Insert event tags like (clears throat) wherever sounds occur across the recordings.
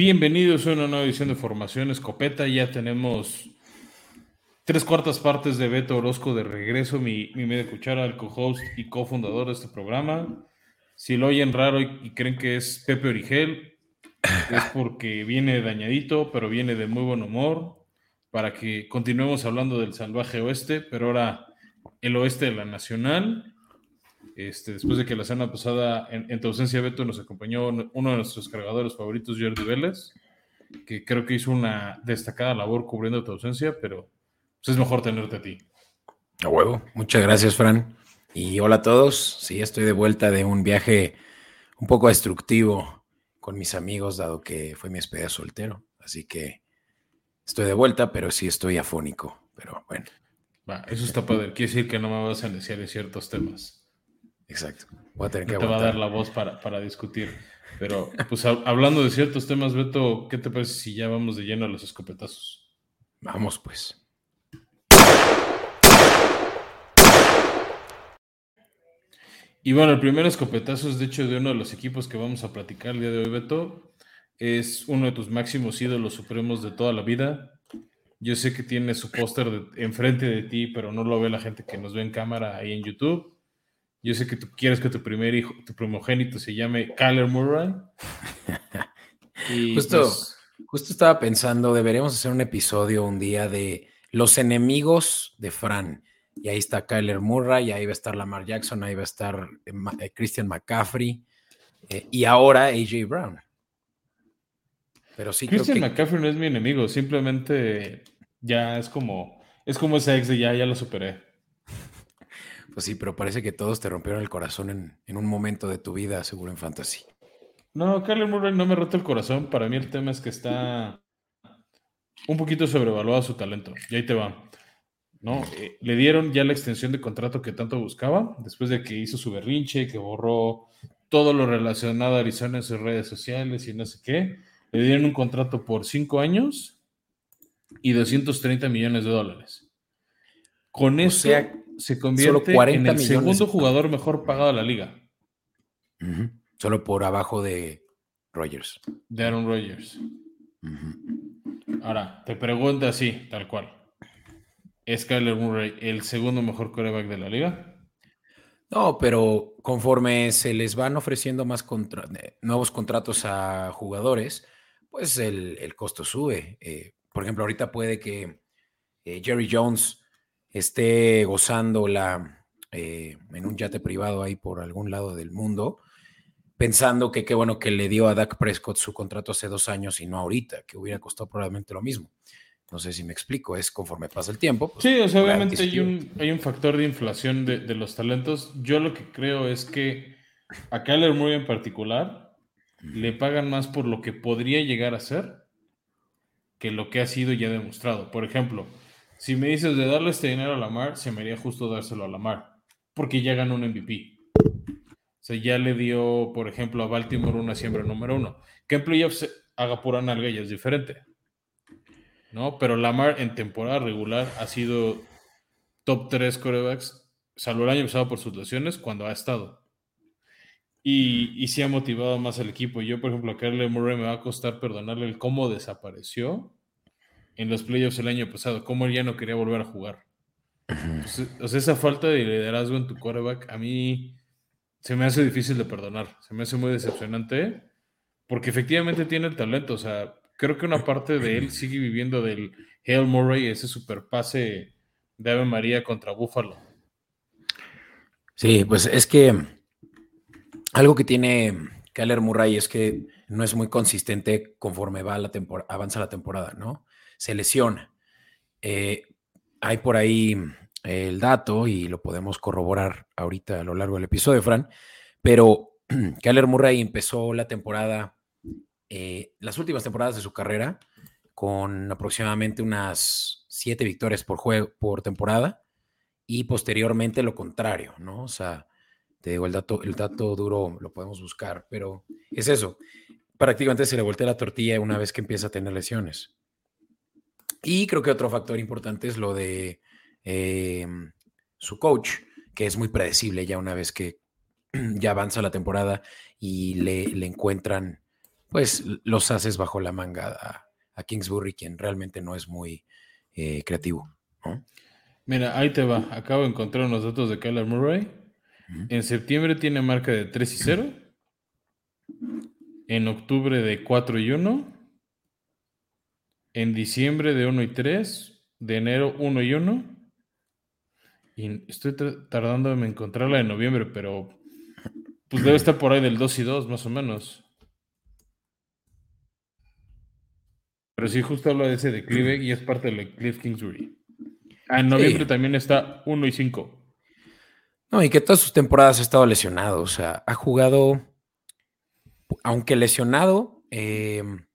Bienvenidos a una nueva edición de Formación Escopeta. Ya tenemos tres cuartas partes de Beto Orozco de regreso, mi, mi media cuchara, el co-host y cofundador de este programa. Si lo oyen raro y, creen que es Pepe Origel, es porque viene dañadito, pero viene de muy buen humor, para que continuemos hablando del salvaje oeste, pero ahora el oeste de la Nacional. Este, después de que la semana pasada, en, tu ausencia, Beto, nos acompañó uno de nuestros cargadores favoritos, Jordi Vélez, que creo que hizo una destacada labor cubriendo tu ausencia, pero pues, es mejor tenerte a ti. A huevo. Muchas gracias, Fran. Y hola a todos. Sí, estoy de vuelta de un viaje un poco destructivo con mis amigos, dado que fue mi despedida soltero. Así que estoy de vuelta, pero sí estoy afónico. Pero bueno. Va, eso está padre. Quiere decir que no me vas a iniciar en ciertos temas. Exacto. Voy a tener que te va a dar la voz para, discutir. Pero, pues hablando de ciertos temas, Beto, ¿qué te parece si ya vamos de lleno a los escopetazos? Vamos, pues. Y bueno, el primer escopetazo es de hecho de uno de los equipos que vamos a platicar el día de hoy, Beto. Es uno de tus máximos ídolos supremos de toda la vida. Yo sé que tiene su póster enfrente de ti, pero no lo ve la gente que nos ve en cámara ahí en YouTube. Yo sé que tú quieres que tu primer hijo, tu primogénito se llame Kyler Murray. (laughs) y justo, pues, justo estaba pensando, deberíamos hacer un episodio un día de los enemigos de Fran. Y ahí está Kyler Murray, y ahí va a estar Lamar Jackson, ahí va a estar eh, eh, Christian McCaffrey eh, y ahora AJ Brown. Pero sí Christian McCaffrey no es mi enemigo, simplemente ya es como es como ese ex de ya, ya lo superé. Pues sí, pero parece que todos te rompieron el corazón en, un momento de tu vida, seguro en fantasy. No, Kyler Murray no me roto el corazón. Para mí el tema es que está un poquito sobrevaluado su talento. Y ahí te va. ¿no? Eh, le dieron ya la extensión de contrato que tanto buscaba, después de que hizo su berrinche, que borró todo lo relacionado a Arizona en sus redes sociales y no sé qué. Le dieron un contrato por cinco años y 230 millones de dólares. Con eso se convierte en el segundo jugador mejor pagado de la liga. Solo por abajo de Rogers. De Aaron Rodgers. Ahora, te pregunto así, tal cual. ¿Es Kyler Murray el segundo mejor quarterback de la liga? No, pero conforme se les van ofreciendo más eh, nuevos contratos a jugadores, pues el, costo sube. Eh, por ejemplo, ahorita puede que eh, Jerry Jones esté gozando la, eh, en un yate privado ahí por algún lado del mundo, pensando que qué bueno que le dio a Dak Prescott su contrato hace dos años y no ahorita, que hubiera costado probablemente lo mismo. No sé si me explico, es conforme pasa el tiempo. Pues, sí, o sea, obviamente hay un, hay un factor de inflación de, de, los talentos. Yo lo que creo es que a Kyler Murray en particular le pagan más por lo que podría llegar a ser que lo que ha sido ya demostrado. Por ejemplo, si me dices de darle este dinero a Lamar, se me haría justo dárselo a Lamar, porque ya ganó un MVP. O sea, ya le dio, por ejemplo, a Baltimore una siembra número uno. Que en playoffs haga pura nalga y es diferente. ¿No? Pero Lamar en temporada regular ha sido top 3 corebacks, salvo el año pasado por sus lesiones, cuando ha estado. Y, y sí ha motivado más al equipo. Yo, por ejemplo, a Carly Murray me va a costar perdonarle el cómo desapareció en los playoffs el año pasado, cómo él ya no quería volver a jugar. o sea, esa falta de liderazgo en tu quarterback a mí se me hace difícil de perdonar, se me hace muy decepcionante, porque efectivamente tiene el talento, o sea, creo que una parte de él sigue viviendo del Hail Murray, ese super pase de Ave María contra Buffalo. Sí, pues es que algo que tiene Keller Murray es que no es muy consistente conforme va la avanza la temporada, ¿no? Se lesiona. Eh, hay por ahí el dato y lo podemos corroborar ahorita a lo largo del episodio, Fran, pero (clears throat) Kyler Murray empezó la temporada, eh, las últimas temporadas de su carrera, con aproximadamente unas siete victorias por juego, por temporada, y posteriormente lo contrario, ¿no? O sea, te digo, el dato, el dato duro lo podemos buscar, pero es eso. Prácticamente se le voltea la tortilla una vez que empieza a tener lesiones. Y creo que otro factor importante es lo de em, su coach, que es muy predecible ya una vez que (clears throat) ya avanza la temporada y le, encuentran pues los haces bajo la manga a, Kingsbury, quien realmente no es muy eh, creativo. Mira, ahí te va. Acabo de encontrar unos datos de Kyler Murray. En septiembre tiene marca de 3 y 0. (clears throat) En octubre de 4 y 1. En diciembre de 1 y 3. De enero 1 y 1. Y estoy tardando en encontrarla en noviembre, pero pues debe estar por ahí del 2 y 2, más o menos. Pero sí, justo habla de ese declive y es parte de Cliff Kingsbury. Ah, en noviembre también está 1 y 5. No, y que todas sus temporadas ha estado lesionado. O sea, ha jugado, aunque lesionado, em,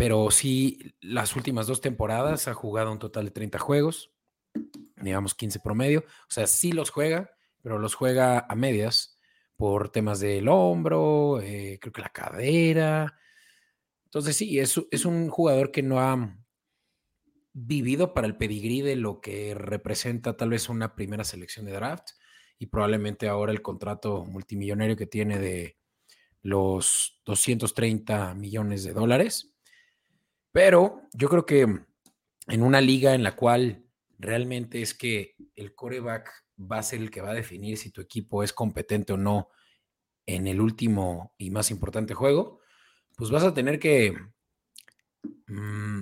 pero sí, las últimas dos temporadas ha jugado un total de 30 juegos, digamos 15 promedio. O sea, sí los juega, pero los juega a medias por temas del hombro, eh, creo que la cadera. Entonces sí, es, es un jugador que no ha vivido para el pedigrí de lo que representa tal vez una primera selección de draft y probablemente ahora el contrato multimillonario que tiene de los 230 millones de dólares. Pero yo creo que en una liga en la cual realmente es que el coreback va a ser el que va a definir si tu equipo es competente o no en el último y más importante juego, pues vas a tener que mm,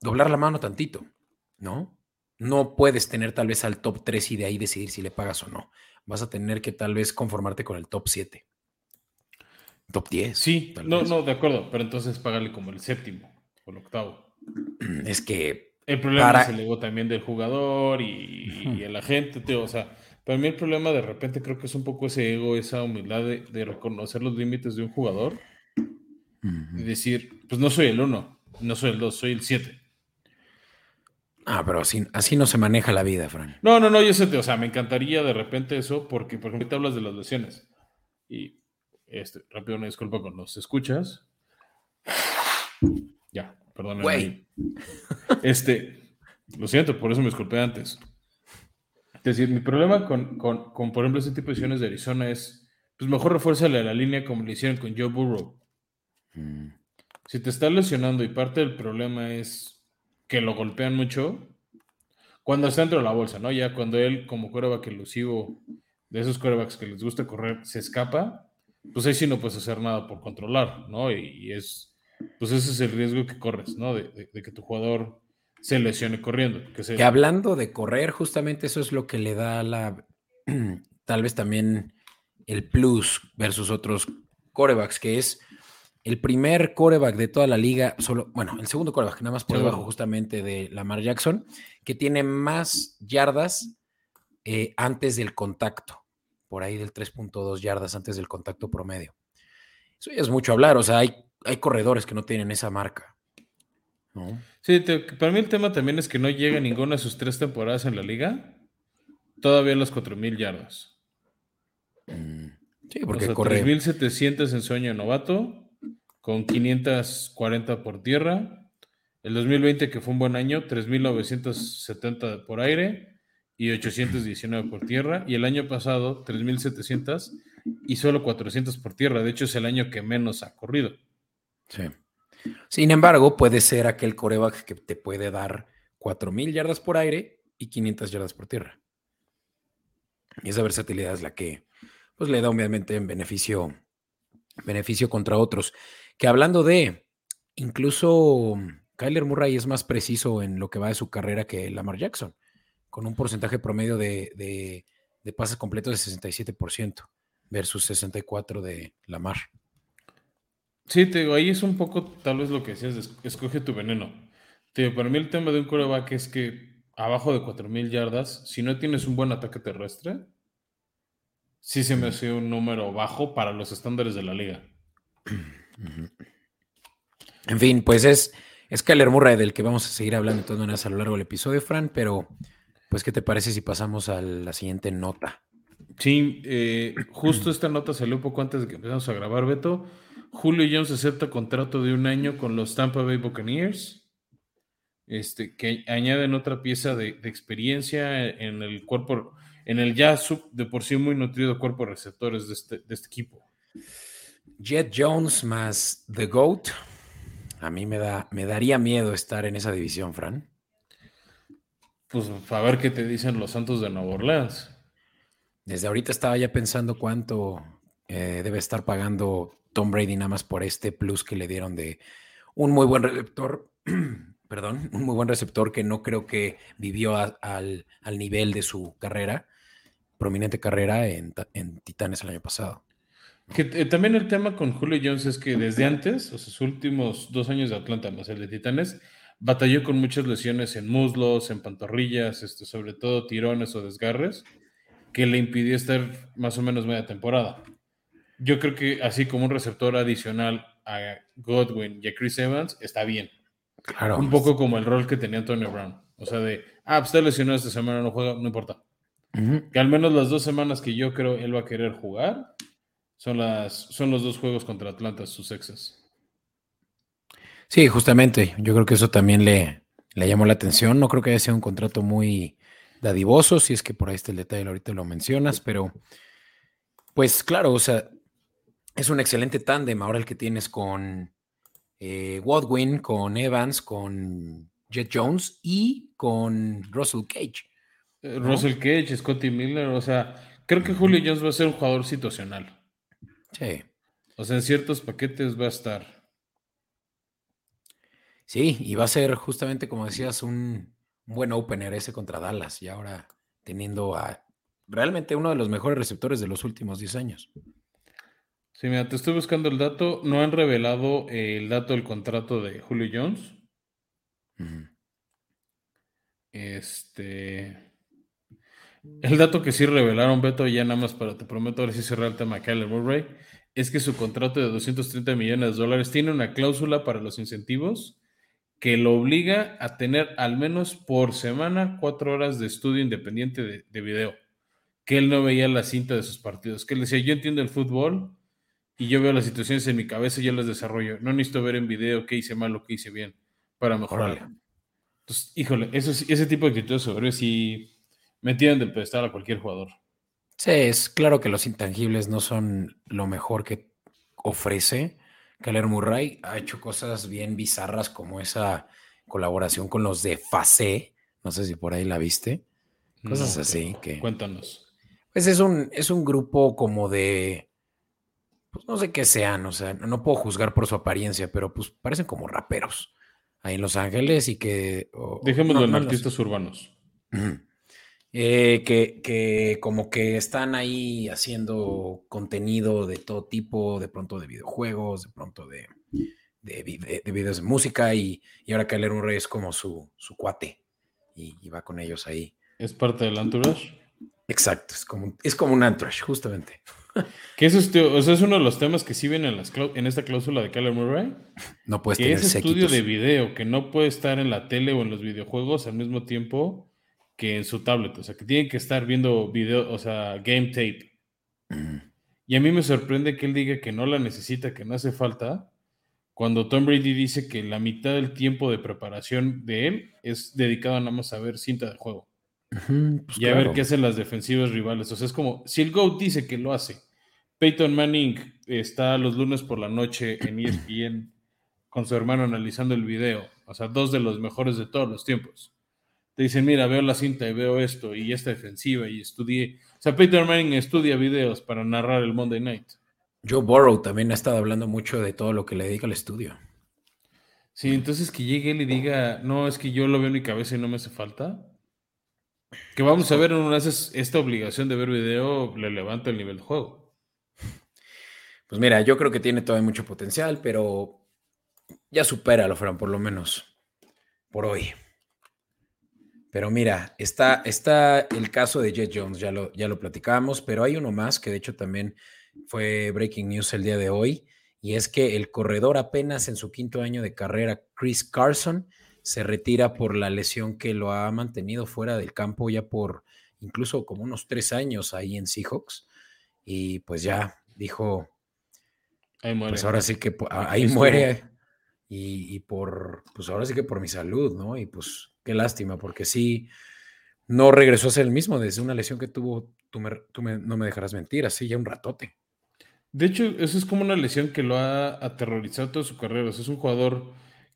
doblar la mano tantito, ¿no? no puedes tener tal vez al top 3 y de ahí decidir si le pagas o no. Vas a tener que tal vez conformarte con el top 7. Top 10. Sí, no, no, de acuerdo, pero entonces págale como el séptimo o el octavo. Es que... El problema es el ego también del jugador y, el agente, o sea, para mí el problema de repente creo que es un poco ese ego, esa humildad de, reconocer los límites de un jugador y decir, pues no soy el uno, no soy el dos, soy el siete. Ah, pero así, así no se maneja la vida, Fran. No, no, no, yo sé, o sea, me encantaría de repente eso, porque por ejemplo, te hablas de las lesiones. Y este, rápido una disculpa con los escuchas. Ya, perdón. Güey. Este, lo siento, por eso me disculpé antes. Es decir, mi problema con, con, con, por ejemplo, este tipo de lesiones de Arizona es, pues mejor refuérzale a la línea como le hicieron con Joe Burrow. Mm. Si te está lesionando y parte del problema es que lo golpean mucho, cuando está dentro de la bolsa, ¿no? Ya cuando él, como coreback elusivo, de esos corebacks que les gusta correr, se escapa, pues ahí sí no puedes hacer nada por controlar, ¿no? Y, es, pues ese es el riesgo que corres, ¿no? De, que tu jugador se lesione corriendo. Que, que hablando de correr, justamente eso es lo que le da la, (clears throat) tal vez también el plus versus otros corebacks, que es el primer coreback de toda la liga, solo, bueno, el segundo coreback, nada más por debajo justamente de Lamar Jackson, que tiene más yardas eh, antes del contacto, por ahí del 3.2 yardas antes del contacto promedio. Eso ya es mucho hablar, o sea, hay, hay corredores que no tienen esa marca. Sí, para mí el tema también es que no llega ninguna de sus tres temporadas en la liga, todavía las 4.000 yardas. Mm, sí, porque o sea, 3.700 en sueño novato, con 540 por tierra. El 2020, que fue un buen año, 3.970 por aire y 819 por tierra. Y el año pasado, 3.700 y solo 400 por tierra. De hecho, es el año que menos ha corrido. Sí. Sin embargo, puede ser aquel coreback que te puede dar 4.000 yardas por aire y 500 yardas por tierra. Y esa versatilidad es la que pues, le da obviamente en beneficio, beneficio contra otros. Que hablando de, incluso Kyler Murray es más preciso en lo que va de su carrera que Lamar Jackson, con un porcentaje promedio de, pases completos de 67% versus 64% de Lamar. Sí, te digo, ahí es un poco tal vez lo que decías, escoge tu veneno. Te para mí el tema de un coreback es que abajo de 4.000 yardas, si no tienes un buen ataque terrestre, sí se me hace un número bajo para los estándares de la liga. En fin, pues es, es Kyler Murray del que vamos a seguir hablando de todas maneras a lo largo del episodio, Fran, pero pues, ¿qué te parece si pasamos a la siguiente nota? Sí, eh, justo esta nota salió un poco antes de que empezamos a grabar, Beto. Julio Jones acepta contrato de un año con los Tampa Bay Buccaneers, este, que añaden otra pieza de, experiencia en el cuerpo, en el ya sub, de por sí muy nutrido cuerpo de receptores de este, de este equipo. Jet Jones más The GOAT. A mí me, da, me daría miedo estar en esa división, Fran. Pues a ver qué te dicen los Santos de Nueva Orleans. Desde ahorita estaba ya pensando cuánto eh, debe estar pagando Tom Brady nada más por este plus que le dieron de un muy buen receptor, (clears throat) perdón, un muy buen receptor que no creo que vivió al, nivel de su carrera, prominente carrera en, Titanes el año pasado. Que, eh, también el tema con Julio Jones es que desde antes, o sea, sus últimos dos años de Atlanta, más el de Titanes, batalló con muchas lesiones en muslos, en pantorrillas, este, sobre todo tirones o desgarres, que le impidió estar más o menos media temporada yo creo que así como un receptor adicional a Godwin y a Chris Evans, está bien. Claro. Un poco como el rol que tenía Antonio Brown. O sea, de, ah, pues está lesionado esta semana, no juega, no importa. Que al menos las dos semanas que yo creo él va a querer jugar son, las, son los dos juegos contra Atlanta, sus exes. Sí, justamente. Yo creo que eso también le, le llamó la atención. No creo que haya sido un contrato muy dadivoso, si es que por ahí está el detalle, ahorita lo mencionas, pero pues claro, o sea, es un excelente tándem ahora el que tienes con eh, Wadwin, con Evans, con Jet Jones y con Russell Cage. Eh, Russell Cage, Scotty Miller, o sea, creo que Julio Jones va a ser un jugador situacional. Sí. O sea, en ciertos paquetes va a estar. Sí, y va a ser justamente, como decías, un buen opener ese contra Dallas y ahora teniendo a realmente uno de los mejores receptores de los últimos 10 años. Sí, mira, te estoy buscando el dato. No han revelado el dato del contrato de Julio Jones. Este. El dato que sí revelaron, Beto, ya nada más para te prometo ahora sí cerrar el tema Kyler Murray, es que su contrato de 230 millones de dólares tiene una cláusula para los incentivos que lo obliga a tener al menos por semana cuatro horas de estudio independiente de, de video. Que él no veía la cinta de sus partidos. Que él decía, yo entiendo el fútbol, y yo veo las situaciones en mi cabeza y yo las desarrollo. No necesito ver en video qué hice mal o qué hice bien para mejorar. Entonces, híjole, eso, ese tipo de actitudes sobre si me tiran del pedestal a cualquier jugador. Sí, es claro que los intangibles no son lo mejor que ofrece. Keller Murray ha hecho cosas bien bizarras como esa colaboración con los de Facé. No sé si por ahí la viste. Cosas así que. Cuéntanos. Pues es un, es un grupo como de pues no sé qué sean, o sea, no puedo juzgar por su apariencia, pero pues parecen como raperos ahí en Los Ángeles y que... Dejémoslo en artistas urbanos. Eh, que, que, como que están ahí haciendo contenido de todo tipo, de pronto de videojuegos, de pronto de, de, videos de música, y, y ahora Kyler Murray es como su, su cuate y, y, va con ellos ahí. ¿Es parte del entourage? Exacto, es como, es como un entourage, justamente. Que eso es, es uno de los temas que sí viene en, las, en esta cláusula de Kyler Murray. No puedes que tener es estudio de video, que no puede estar en la tele o en los videojuegos al mismo tiempo que en su tablet. O sea, que tiene que estar viendo video, o sea, game tape. Y a mí me sorprende que él diga que no la necesita, que no hace falta, cuando Tom Brady dice que la mitad del tiempo de preparación de él es dedicado nada más a ver cinta de juego. Pues y a ver qué hacen las defensivas rivales. O sea, es como, si el GOAT dice que lo hace, Peyton Manning está los lunes por la noche en ESPN con su hermano analizando el video. O sea, dos de los mejores de todos los tiempos. Te dicen, mira, veo la cinta y veo esto y esta defensiva y estudié. O sea, Peyton Manning estudia videos para narrar el Monday Night. Joe Burrow también ha estado hablando mucho de todo lo que le dedica al estudio. Sí, entonces que llegue él y diga, no, es que yo lo veo en mi cabeza y no me hace falta. Que vamos a ver, una vez esta obligación de ver video le levanta el nivel de juego. Pues mira, yo creo que tiene todavía mucho potencial, pero ya supera lo Fran, por lo menos por hoy. Pero mira, está, está el caso de Jet Jones, ya lo, ya lo platicamos, pero hay uno más que de hecho también fue breaking news el día de hoy, y es que el corredor apenas en su quinto año de carrera, Chris Carson, se retira por la lesión que lo ha mantenido fuera del campo ya por incluso como unos tres años ahí en Seahawks. Y pues ya dijo, ahí muere. pues ahora sí que ahí muere. Y, por, pues ahora sí que por mi salud, ¿no? Y pues qué lástima, porque sí, no regresó a ser el mismo desde una lesión que tuvo, tú, no me dejarás mentir, así ya un ratote. De hecho, eso es como una lesión que lo ha aterrorizado toda su carrera. es un jugador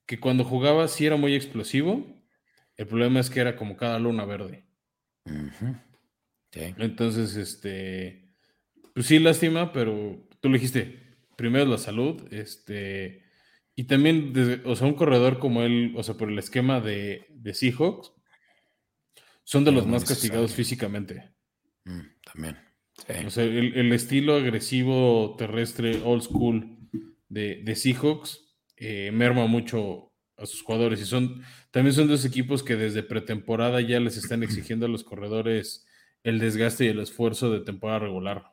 que cuando jugaba sí era muy explosivo. El problema es que era como cada luna verde. Entonces, este, pues sí, lástima, pero tú le dijiste, primero la salud, este, y también, o sea, un corredor como él, o sea, por el esquema de, de Seahawks, son de los más castigados físicamente. Mm, también. O sea, el, estilo agresivo terrestre old school de, de Seahawks eh, merma mucho a sus jugadores y son también son dos equipos que desde pretemporada ya les están exigiendo a los corredores el desgaste y el esfuerzo de temporada regular.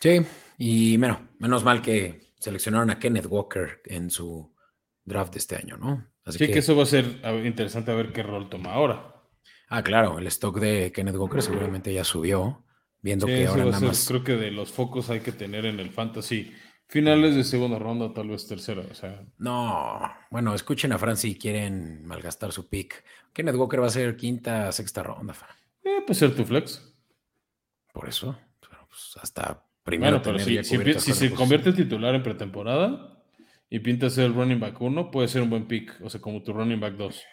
Sí, y bueno, menos mal que seleccionaron a Kenneth Walker en su draft de este año, ¿no? Así sí, que, eso va a ser interesante a ver qué rol toma ahora. Ah, claro, el stock de Kenneth Walker seguramente ya subió, viendo que ahora nada más. Creo que de los focos hay que tener en el fantasy finales de segunda ronda, tal vez tercera. O sea. No, bueno, escuchen a Fran si quieren malgastar su pick. Kenneth Walker va a ser quinta, sexta ronda, Fran. Eh, puede ser tu flex. Por eso, pues hasta primero. Bueno, pero si, si, se convierte en titular en pretemporada y pinta ser el running back 1, puede ser un buen pick. O sea, como tu running back 2.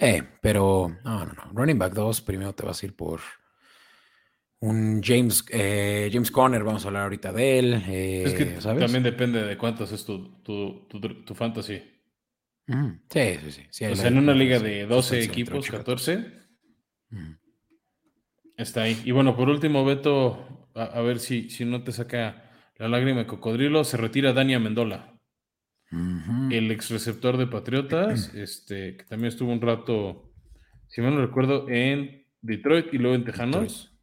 Eh, pero no, no, no. Running back 2, primero te vas a ir por un James, eh, James Conner, vamos a hablar ahorita de él. es que eh, también depende de cuántos es tu, tu, tu, fantasy. Sí, sí, sí. o sea, en una liga de 12 equipos, 14, está ahí. Y bueno, por último, Beto, a, ver si, si no te saca la lágrima de cocodrilo, se retira Dania Mendola. El ex receptor de Patriotas, (clears throat) este, que también estuvo un rato, si mal no recuerdo, en Detroit y luego en Tejanos.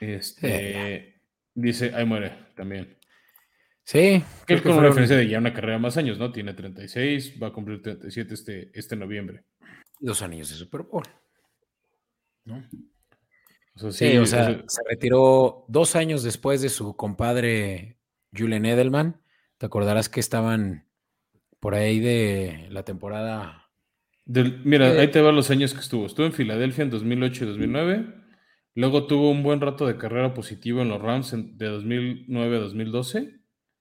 Este dice, ahí muere también. Sí. Que es con una diferencia de ya una carrera más años, ¿no? Tiene 36, va a cumplir 37 este, este noviembre. Dos años de Super Bowl. ¿No? sí, o sea, se retiró dos años después de su compadre Julian Edelman. Te acordarás que estaban por ahí de la temporada. mira, ahí te van los años que estuvo. Estuvo en Filadelfia en 2008 y 2009. Luego tuvo un buen rato de carrera positivo en los Rams de 2009 a 2012,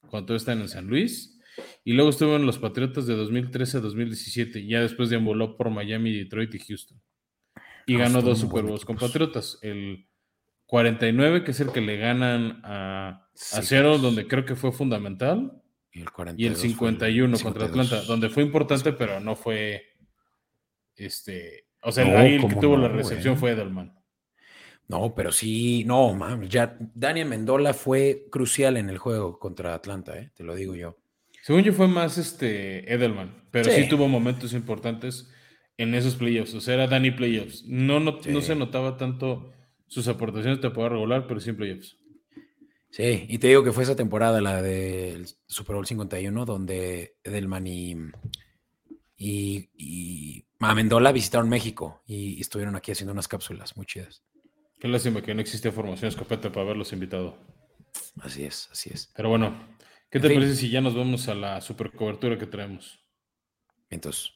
cuando están en San Luis. Y luego estuvo en los Patriotas de 2013 a 2017, ya después deambuló por Miami, Detroit y Houston. Y ah, ganó dos Super Bowls con Patriotas. El 49, que es el que le ganan a, a donde creo que fue fundamental. Y el, 51 contra Atlanta, donde fue importante, pero no fue. Este. O sea, ahí el que tuvo la recepción fue Edelman. No, pero sí, no, man, ya Daniel Mendola fue crucial en el juego contra Atlanta, ¿eh? te lo digo yo. Según yo fue más este Edelman, pero sí, tuvo momentos importantes en esos playoffs, o sea, era Danny playoffs. No, no, no se notaba tanto sus aportaciones de poder regular, pero sí en playoffs. Sí, y te digo que fue esa temporada, la del Super Bowl 51, donde Edelman y, y, y Mendola visitaron México y estuvieron aquí haciendo unas cápsulas muy chidas. Qué lástima que no existe formación escopeta para haberlos invitado. Así es, así es. Pero bueno, ¿qué te parece si ya nos vamos a la super cobertura que traemos? Entonces.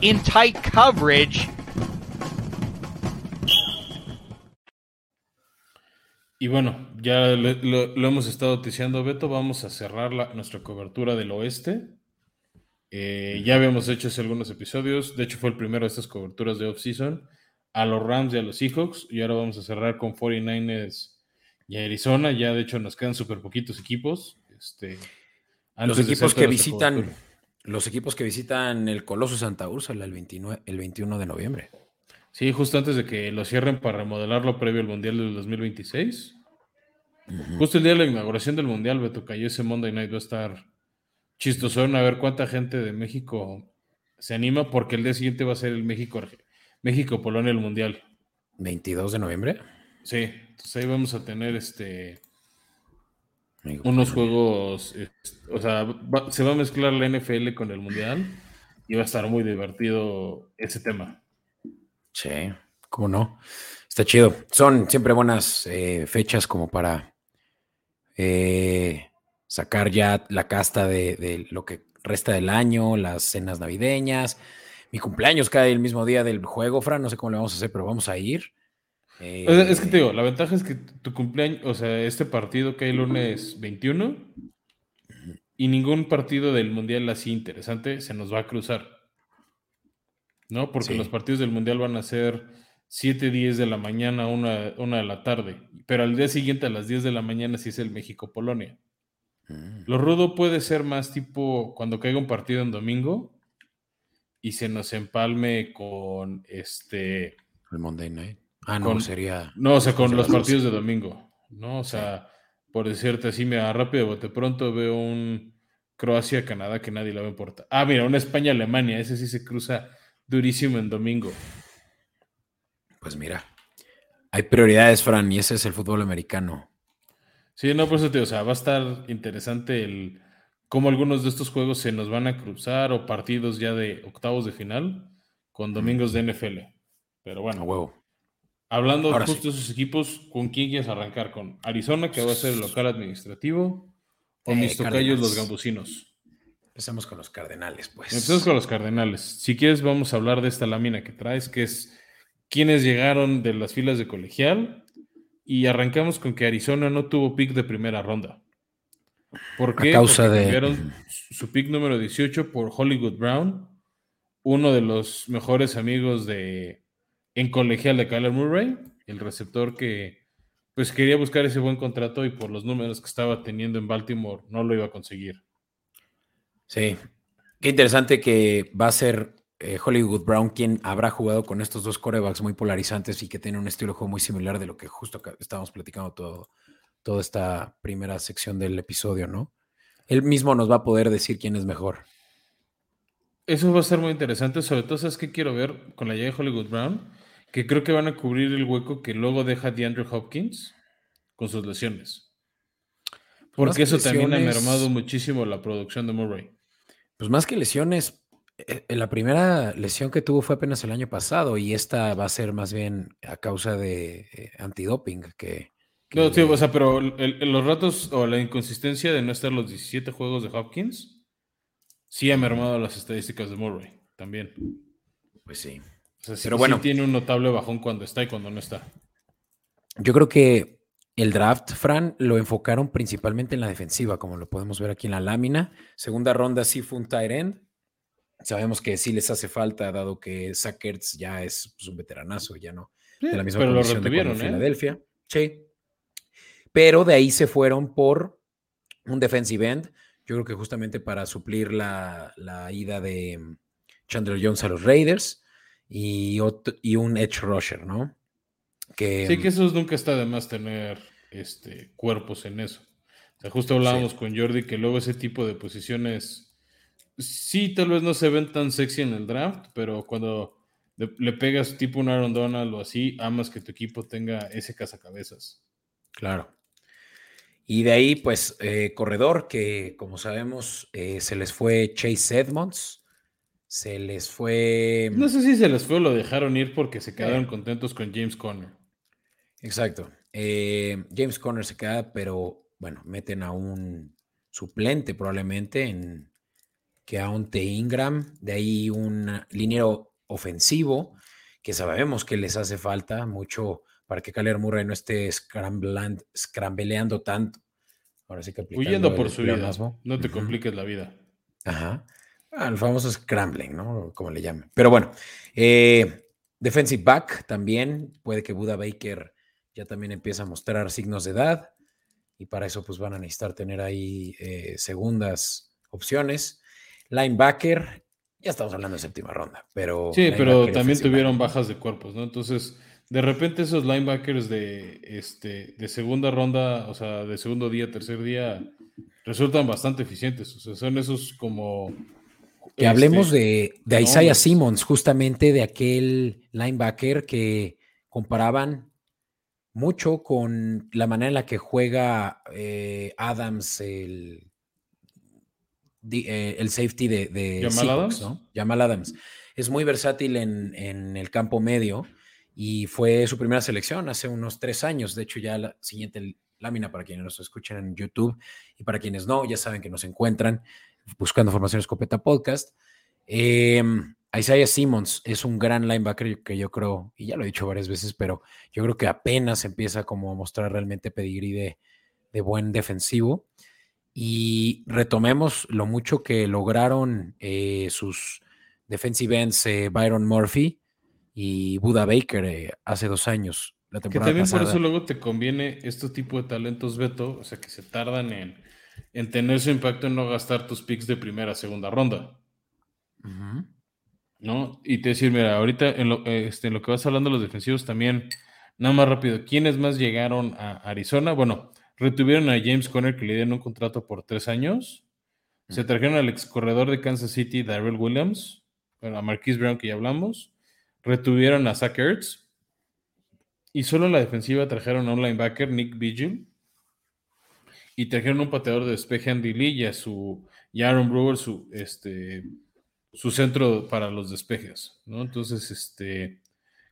In tight coverage. Y bueno, ya lo, hemos estado noticiando, Beto. Vamos a cerrar nuestra cobertura del oeste eh, ya habíamos hecho hace algunos episodios, de hecho fue el primero de estas coberturas de off-season, a los Rams y a los Seahawks, y ahora vamos a cerrar con 49ers y Arizona, ya de hecho nos quedan súper poquitos equipos. Este, los equipos que visitan, los equipos que visitan el Coloso Santa Úrsula el, 29, el 21 de noviembre. Sí, justo antes de que lo cierren para remodelarlo previo al Mundial del 2026. Justo el día de la inauguración del Mundial, Beto, cayó ese Monday Night, va a estar chistosón a ver cuánta gente de México se anima, porque el día siguiente va a ser el México, México Polonia el Mundial. 22 de noviembre. Sí, entonces ahí vamos a tener este unos juegos, o sea, se va a mezclar la NFL con el Mundial y va a estar muy divertido ese tema. Sí, cómo no. Está chido. Son siempre buenas eh, fechas como para eh, sacar ya la casta de, lo que resta del año, las cenas navideñas. Mi cumpleaños cae el mismo día del juego, Fran. No sé cómo le vamos a hacer, pero vamos a ir. es que te digo, la ventaja es que tu cumpleaños, o sea, este partido cae el lunes 21 y ningún partido del Mundial así interesante se nos va a cruzar. ¿No? Porque los partidos del Mundial van a ser 7, 10 de la mañana, 1, de la tarde. Pero al día siguiente a las 10 de la mañana sí es el México-Polonia. Mm. Lo rudo puede ser más tipo cuando caiga un partido en domingo y se nos empalme con este. El Monday Night. Ah, no, sería. No, o sea, con los partidos de domingo. ¿No? O sea, por decirte así, me da rápido, bote pronto veo un Croacia-Canadá que nadie le va a importar. Ah, mira, un España-Alemania, ese sí se cruza durísimo en domingo. Pues mira, hay prioridades, Fran, y ese es el fútbol americano. Sí, no, por eso te o sea, va a estar interesante el cómo algunos de estos juegos se nos van a cruzar o partidos ya de octavos de final con domingos de NFL. Pero bueno, huevo. Hablando justo de esos equipos, ¿con quién quieres arrancar? ¿Con Arizona, que va a ser el local administrativo? ¿O eh, mis tocayos, los gambusinos? Empecemos con los Cardenales, pues. Empecemos con los Cardenales. Si quieres, vamos a hablar de esta lámina que traes, que es quienes llegaron de las filas de colegial. Y arrancamos con que Arizona no tuvo pick de primera ronda. ¿Por qué? A causa Porque de. su pick número 18 por Hollywood Brown, uno de los mejores amigos de en colegial de Kyler Murray, el receptor que pues quería buscar ese buen contrato y por los números que estaba teniendo en Baltimore no lo iba a conseguir. Sí, qué interesante que va a ser eh, Hollywood Brown quien habrá jugado con estos dos corebacks muy polarizantes y que tiene un estilo de juego muy similar de lo que justo estábamos platicando todo, toda esta primera sección del episodio, ¿no? Él mismo nos va a poder decir quién es mejor. Eso va a ser muy interesante, sobre todo, ¿sabes qué quiero ver con la llegada de Hollywood Brown? Que creo que van a cubrir el hueco que luego deja DeAndre Hopkins con sus lesiones. Porque eso también ha mermado muchísimo la producción de Murray. Pues más que lesiones, la primera lesión que tuvo fue apenas el año pasado y esta va a ser más bien a causa de eh, antidoping que... no, sí, o sea, pero los ratos o la inconsistencia de no estar los 17 juegos de Hopkins sí ha mermado las estadísticas de Murray también. Pues sí. Pero bueno, tiene un notable bajón cuando está y cuando no está. Yo creo que el draft, Fran, lo enfocaron principalmente en la defensiva, como lo podemos ver aquí en la lámina. Segunda ronda sí fue un tight end. Sabemos que sí les hace falta, dado que Sackerts ya es pues, un veteranazo, ya no. de la misma pero lo retuvieron, ¿eh? Filadelfia. Sí. Pero de ahí se fueron por un defensive end yo creo que justamente para suplir la, ida de mm, Chandler Jones a los Raiders y, y un edge rusher, ¿no? Que, sí, que mm, eso nunca está de más tener este, cuerpos en eso. O sea, justo hablábamos con Jordi que luego ese tipo de posiciones sí tal vez no se ven tan sexy en el draft, pero cuando le, pegas tipo un Aaron Donald o así, amas que tu equipo tenga ese cazacabezas. Claro. Y de ahí, pues, eh, corredor, que como sabemos, eh, se les fue Chase Edmonds, se les fue... No sé si se les fue o lo dejaron ir porque se quedaron contentos con James Conner. Exacto. Eh, James Conner se queda, pero bueno, meten a un suplente probablemente en que a un T. Ingram, de ahí un liniero ofensivo, que sabemos que les hace falta mucho para que Kyler Murray no esté scrambleando tanto. Ahora sí que Huyendo por su vida. No te compliques la vida. Ajá. Ah, el famoso scrambling, ¿no? Como le llaman. Pero bueno, eh, defensive back también. Puede que Buda Baker ya también empiece a mostrar signos de edad. Y para eso, pues van a necesitar tener ahí eh, segundas opciones. Linebacker, ya estamos hablando de séptima ronda, pero. Sí, pero también tuvieron bajas de cuerpos, ¿no? Entonces, de repente esos linebackers de, este, de segunda ronda, o sea, de segundo día, tercer día, resultan bastante eficientes. O sea, son esos como... Que hablemos este, de, de Isaiah Simmons, justamente de aquel linebacker que comparaban mucho con la manera en la que juega eh, Adams, el, eh, el safety de, de Adams? ¿no? Jamal Adams. Es muy versátil en, en el campo medio y fue su primera selección hace unos tres años. De hecho, ya la siguiente lámina para quienes nos escuchen en YouTube y para quienes no, ya saben que nos encuentran buscando Formación Escopeta Podcast. Em, Isaiah Simmons es un gran linebacker que yo creo, y ya lo he dicho varias veces, pero yo creo que apenas empieza como a mostrar realmente pedigrí de, de buen defensivo. Y retomemos lo mucho que lograron eh, sus defensive ends eh, Byron Murphy y Buda Baker eh, hace dos años. La que también por eso luego te conviene este tipo de talentos, Beto, o sea, que se tardan en, en tener su impacto en no gastar tus picks de primera, segunda ronda. ¿No? Y te decir, mira, ahorita en lo, este, en lo que vas hablando de los defensivos también, nada más rápido, ¿quiénes más llegaron a Arizona? Bueno, retuvieron a James Conner que le dieron un contrato por tres años. Se trajeron al ex corredor de Kansas City, Darrell Williams, bueno, a Marquise Brown que ya hablamos. Retuvieron a Zach Ertz. Y solo en la defensiva trajeron a un linebacker, Nick Vigil. Y trajeron un pateador de despeje, Andy Lee, y a su y Aaron Brewer, su, este, su centro para los despejes. ¿no? Entonces, este,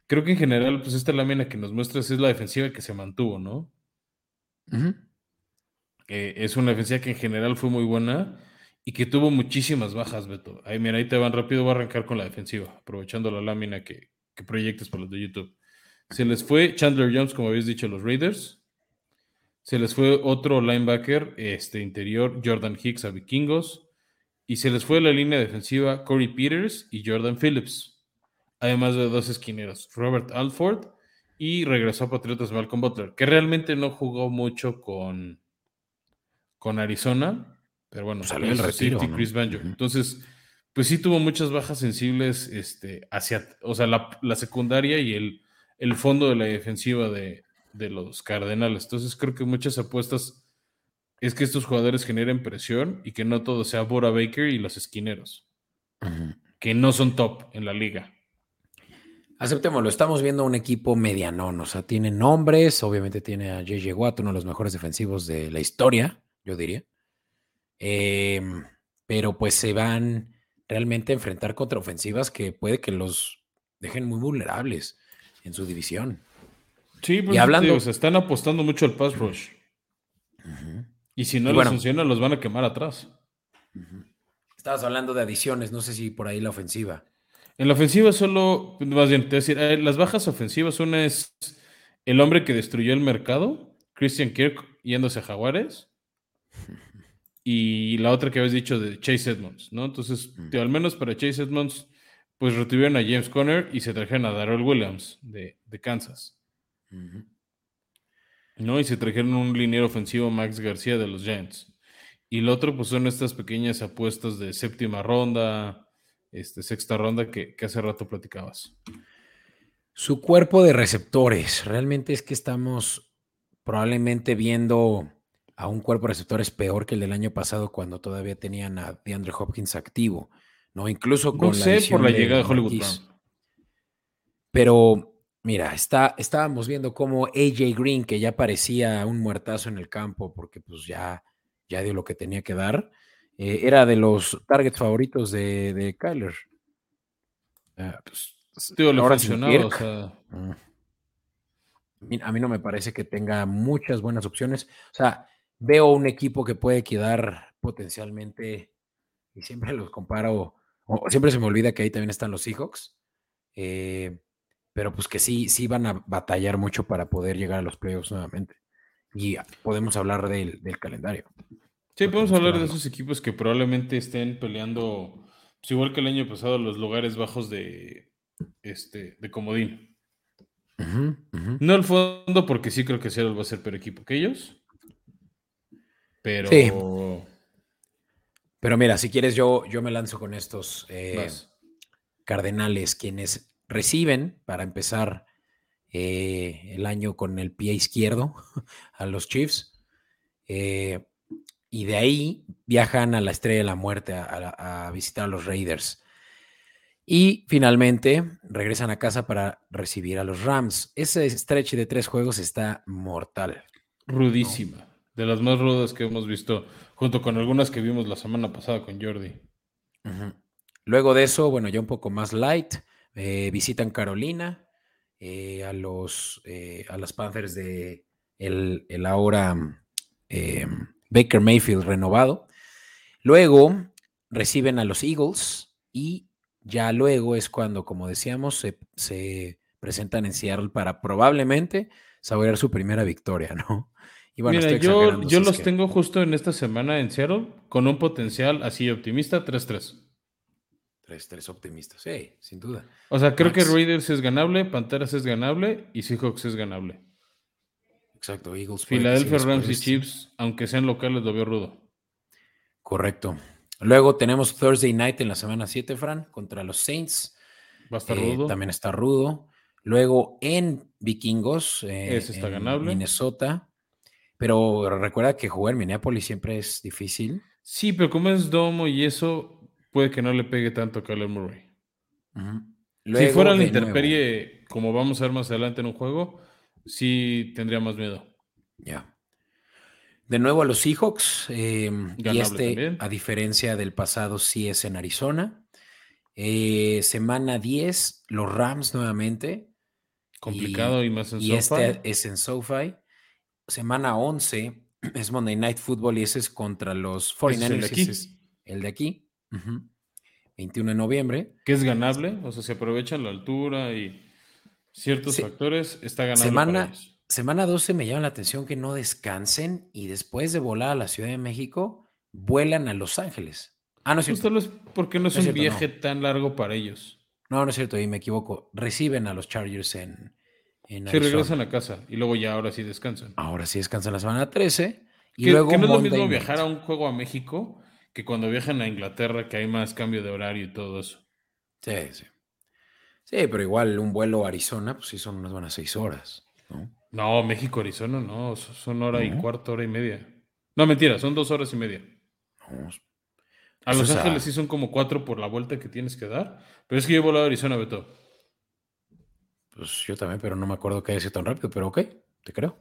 creo que en general, pues esta lámina que nos muestras es la defensiva que se mantuvo, ¿no? Eh, es una defensiva que en general fue muy buena y que tuvo muchísimas bajas, Beto. Ahí, mira, ahí te van rápido, voy a arrancar con la defensiva, aprovechando la lámina que, que proyectas para los de YouTube. Se les fue Chandler Jones, como habéis dicho, los Raiders. Se les fue otro linebacker, este interior, Jordan Hicks a Vikingos. Y se les fue la línea defensiva Corey Peters y Jordan Phillips. Además de dos esquineros, Robert Alford y regresó a Patriotas Malcolm Butler, que realmente no jugó mucho con, con Arizona, pero bueno, salió el retiro, Chris Banjo. Entonces, pues sí tuvo muchas bajas sensibles este, hacia, o sea, la, secundaria y el, el, fondo de la defensiva de, de, los Cardenales. Entonces, creo que muchas apuestas es que estos jugadores generen presión y que no todo sea Bora Baker y los esquineros, que no son top en la liga. Aceptémoslo, estamos viendo un equipo medianón, o sea, tiene nombres, obviamente tiene a JJ Watt, uno de los mejores defensivos de la historia, yo diría. Em, pero pues se van realmente a enfrentar contra ofensivas que puede que los dejen muy vulnerables en su división. Sí, pues y hablando, se están apostando mucho al pass rush. Y si no les funciona, los van a quemar atrás. Estabas hablando de adiciones, no sé si por ahí la ofensiva. En la ofensiva solo, más bien, te decir, eh, las bajas ofensivas, una es el hombre que destruyó el mercado, Christian Kirk yéndose a Jaguares, y la otra que habéis dicho de Chase Edmonds, ¿no? Entonces, mm. al menos para Chase Edmonds, pues retuvieron a James Conner y se trajeron a Darrell Williams de, Kansas. ¿No? Y se trajeron un liniero ofensivo Max García de los Giants. Y el otro, pues son estas pequeñas apuestas de séptima ronda, este, sexta ronda que, hace rato platicabas. Su cuerpo de receptores, realmente es que estamos probablemente viendo a un cuerpo de receptores peor que el del año pasado cuando todavía tenían a DeAndre Hopkins activo, ¿no? Incluso con no sé por la llegada de Hollywood Brown. Pero mira, está, estábamos viendo cómo AJ Green, que ya parecía un muertazo en el campo porque pues ya, ya dio lo que tenía que dar, eh, era de los targets favoritos de, de Kyler. Ah, pues, mm. A mí no me parece que tenga muchas buenas opciones. O sea, veo un equipo que puede quedar potencialmente, y siempre los comparo, o siempre se me olvida que ahí también están los Seahawks, eh, pero pues que sí, sí van a batallar mucho para poder llegar a los playoffs nuevamente. Y podemos hablar del calendario. Sí, podemos hablar de esos equipos que probablemente estén peleando, pues igual que el año pasado, los lugares bajos de, este, de comodín. No el fondo, porque sí creo que Seattle va a ser peor equipo que ellos. Pero. Sí. Pero mira, si quieres, yo, yo me lanzo con estos eh, cardenales, quienes reciben, para empezar eh, el año con el pie izquierdo, (laughs) a los Chiefs. Eh, y de ahí viajan a la Estrella de la Muerte a, visitar a los Raiders. Y finalmente regresan a casa para recibir a los Rams. Ese stretch de tres juegos está mortal. Rudísima. De las más rudas que hemos visto, junto con algunas que vimos la semana pasada con Jordi. Luego de eso, bueno, ya un poco más light, eh, visitan Carolina, eh, a los eh, a las Panthers de el, el ahora Baker Mayfield renovado. Luego reciben a los Eagles y Ya luego es cuando, como decíamos, se, se presentan en Seattle para probablemente saborear su primera victoria, ¿no? Y bueno, Mira, yo, yo los tengo justo en esta semana en Seattle con un potencial así optimista 3-3. 3-3 optimistas, sí, sin duda. O sea, creo que Raiders es ganable, Panteras es ganable y Seahawks es ganable. Exacto, Eagles. Philadelphia Rams y Chiefs, aunque sean locales, lo veo rudo. Correcto. Luego tenemos Thursday Night en la semana 7, Fran, contra los Saints. Va a estar eh, rudo. También está rudo. Luego en Vikingos, eh, está ganable. Minnesota. Pero recuerda que jugar en Minneapolis siempre es difícil. Sí, pero como es domo y eso, puede que no le pegue tanto a Kyler Murray. si fuera la interperie, como vamos a ver más adelante en un juego, sí tendría más miedo. Ya. De nuevo a los Seahawks. Em, y este, a diferencia del pasado, sí es en Arizona. Eh, semana 10, los Rams nuevamente. Complicado y, más en y este es en SoFi. Semana 11 (clears throat) es Monday Night Football y ese es contra los 49ers. el de aquí. 21 de noviembre. Que es ganable, o sea, se aprovechan la altura y ciertos factores, está ganando. Semana, semana 12 me llama la atención que no descansen y después de volar a la Ciudad de México, vuelan a Los Ángeles. Ah, no es cierto. es porque no es, un viaje tan largo para ellos. No, no es cierto, ahí me equivoco. Reciben a los Chargers en, en Sí, regresan a casa y luego ya ahora sí descansan. Ahora sí descansan la semana 13. Y que, luego que no es lo mismo viajar a un juego a México que cuando viajan a Inglaterra, que hay más cambio de horario y todo eso. Sí, sí. Sí, pero igual un vuelo a Arizona, pues sí son unas buenas seis horas, ¿no? No, México-Arizona no, son hora y cuarto, hora y media. No, mentira, son dos horas y media. a Los Ángeles sí son como cuatro por la vuelta que tienes que dar, pero es que yo he volado a Arizona, Beto. Pues yo también, pero no me acuerdo que haya sido tan rápido, pero ok, te creo.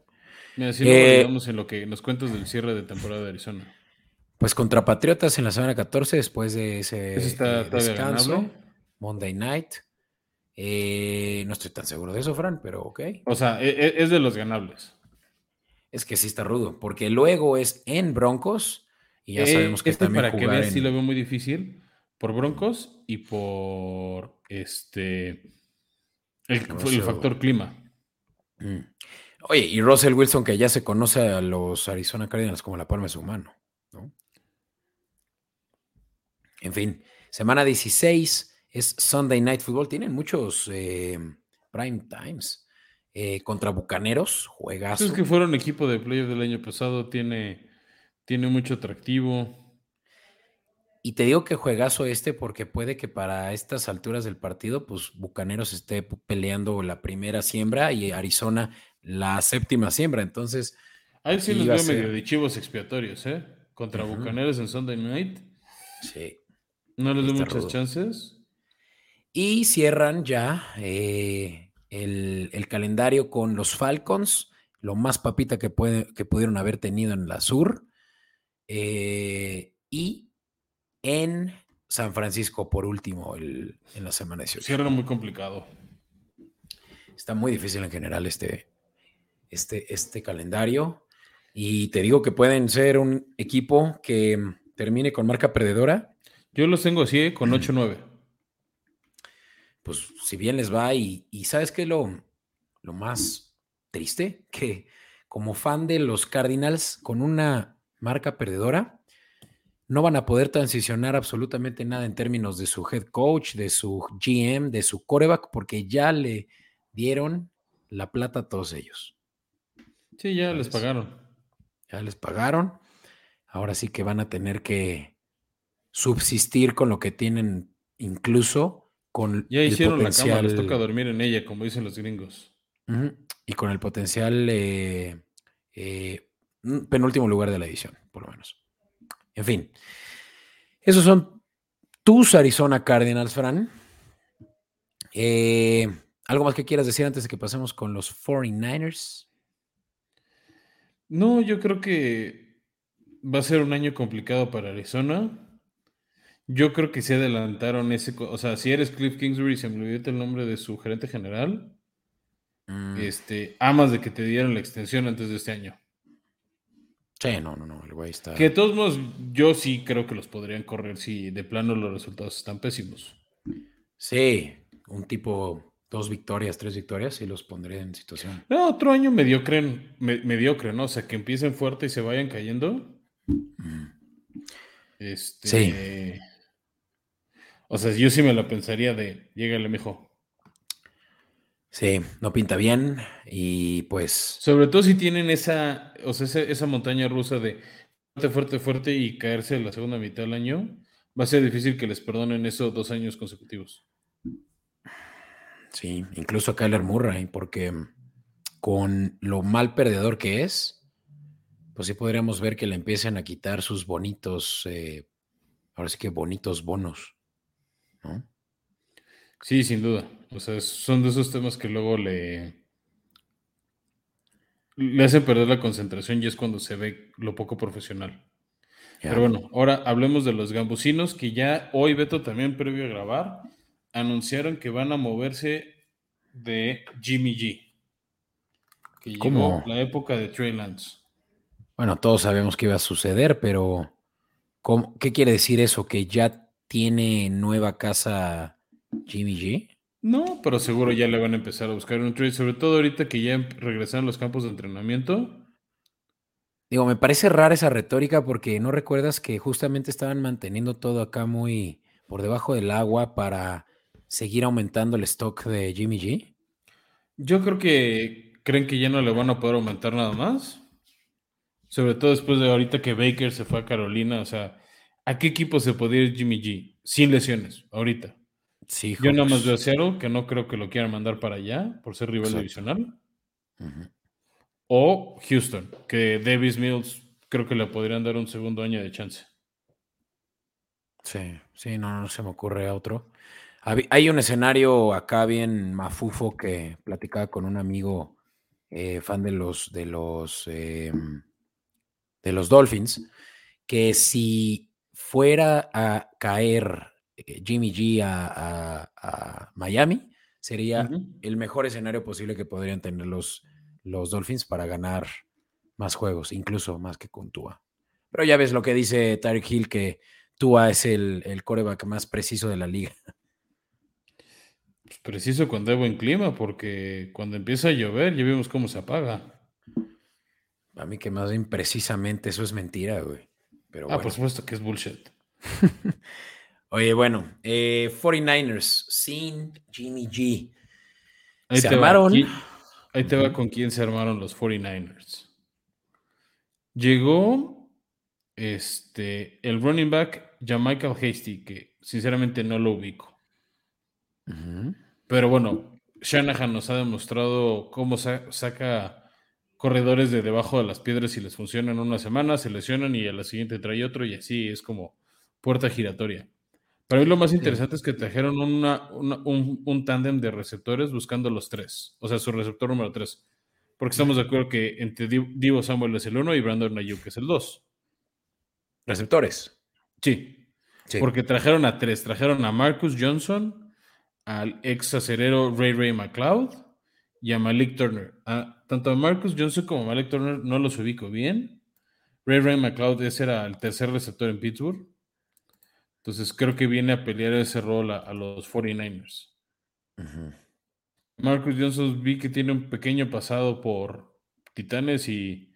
Mira, si eh, en lo que nos cuentas del cierre de temporada de Arizona. Pues contra Patriotas en la semana 14, después de ese eh, descanso, Monday Night. Eh, no estoy tan seguro de eso, Fran, pero ok. O sea, e, e, es de los ganables. Es que sí está rudo, porque luego es en Broncos y ya eh, sabemos que este también para que veas sí lo veo muy difícil por Broncos y por este el, factor clima. Mm. Oye, y Russell Wilson que ya se conoce a los Arizona Cardinals como la palma de su mano, ¿no? En fin, semana 16 es Sunday Night Football. Tienen muchos eh, prime times. Eh, contra Bucaneros, juegas. Es que fueron equipo de playoff del año pasado, tiene, tiene mucho atractivo. Y te digo que juegazo este porque puede que para estas alturas del partido, pues Bucaneros esté peleando la primera siembra y Arizona la séptima siembra. Entonces. Ahí sí los veo medio de chivos expiatorios, ¿eh? Contra Bucaneros en Sunday Night. Sí. No les doy muchas chances. Y cierran ya eh, el, calendario con los Falcons, lo más papita que, puede, que pudieron haber tenido en la sur. Eh, y en San Francisco, por último, en la semana 18. Cierran muy complicado. Está muy difícil en general este, este, este calendario. Y te digo que pueden ser un equipo que termine con marca perdedora yo los tengo así, ¿eh? con 8-9. Pues si bien les va, y, ¿sabes qué es lo, lo más triste? Que como fan de los Cardinals, con una marca perdedora, no van a poder transicionar absolutamente nada en términos de su head coach, de su GM, de su coreback, porque ya le dieron la plata a todos ellos. Sí, ya les pagaron. Ya les pagaron. Ahora sí que van a tener que subsistir con lo que tienen, incluso con ya hicieron la cama, les toca dormir en ella, como dicen los gringos. Y con el potencial eh, eh, penúltimo lugar de la edición, por lo menos. En fin, esos son tus Arizona Cardinals, Fran. Eh, ¿Algo más que quieras decir antes de que pasemos con los 49ers? No, yo creo que va a ser un año complicado para Arizona. Yo creo que se adelantaron ese. O sea, si eres Cliff Kingsbury, se me olvidó el nombre de su gerente general. Mm. Este, amas de que te dieran la extensión antes de este año. Sí, no, no, no, el güey está. Que de todos modos, yo sí creo que los podrían correr si de plano los resultados están pésimos. Sí, un tipo, dos victorias, tres victorias, y los pondré en situación. No, otro año mediocre, mediocre, ¿no? O sea, que empiecen fuerte y se vayan cayendo. Este. Sí. O sea, yo sí me la pensaría de, llégale, mejor. Sí, no pinta bien y pues... Sobre todo si tienen esa, o sea, esa, montaña rusa de fuerte, fuerte, fuerte y caerse en la segunda mitad del año, va a ser difícil que les perdonen eso dos años consecutivos. Sí, incluso a Kyler Murray, porque con lo mal perdedor que es, pues sí podríamos ver que le empiecen a quitar sus bonitos, eh, ahora sí que bonitos bonos, ¿no? Sí, sin duda. O sea, son de esos temas que luego le, le hacen perder la concentración y es cuando se ve lo poco profesional. Pero bueno, ahora hablemos de los gambusinos que ya hoy, Beto, también previo a grabar, anunciaron que van a moverse de Jimmy G. Que llegó la época de Trey Lance. Bueno, todos sabemos que iba a suceder, pero ¿qué quiere decir eso? ¿Que ya tiene nueva casa Jimmy G? No, pero seguro ya le van a empezar a buscar un trade, sobre todo ahorita que ya regresaron los campos de entrenamiento. Digo, me parece rara esa retórica porque no recuerdas que justamente estaban manteniendo todo acá muy por debajo del agua para seguir aumentando el stock de Jimmy G. Yo creo que creen que ya no le van a poder aumentar nada más. Sobre todo después de ahorita que Baker se fue a Carolina. O sea, ¿a qué equipo se podría ir Jimmy G? Sin lesiones, ahorita. Yo nada más veo a Seattle, que no creo que lo quieran mandar para allá por ser rival divisional. O Houston, que Davis Mills creo que le podrían dar un segundo año de chance. Sí, sí, no, no se me ocurre otro. Hay un escenario acá bien mafufo que platicaba con un amigo eh, fan de los de los em, de los Dolphins, que si fuera a caer eh, Jimmy G a, Miami, sería el mejor escenario posible que podrían tener los, los Dolphins para ganar más juegos, incluso más que con Tua. Pero ya ves lo que dice Tarek Hill, que Tua es el, el coreback más preciso de la liga. Pues preciso cuando hay buen clima, porque cuando empieza a llover ya vemos cómo se apaga. A mí que más bien precisamente eso es mentira, güey. Pero ah, por supuesto que es bullshit. (laughs) Oye, bueno, 49ers eh, sin Jimmy G. Ahí se armaron. ahí te va con quién se armaron los 49ers. Llegó este, el running back Michael Hasty, que sinceramente no lo ubico. Pero bueno, Shanahan nos ha demostrado cómo saca corredores de debajo de las piedras y les funcionan una semana, se lesionan y a la siguiente trae otro y así es como puerta giratoria. Para mí lo más interesante es que trajeron un, un tándem de receptores buscando los tres, o sea, su receptor número tres. Porque estamos de acuerdo que entre Divo Samuel es el uno y Brandon Ayuk es el dos. ¿Receptores? Sí. Porque trajeron a tres. Trajeron a Marcus Johnson, al ex acerero Ray Ray McLeod y a Malik Turner. tanto a Marcus Johnson como a Malik Turner no los ubico bien. Ray Ray McLeod ese era el tercer receptor en Pittsburgh. Entonces creo que viene a pelear ese rol a, los 49ers. Marcus Johnson vi que tiene un pequeño pasado por Titanes y,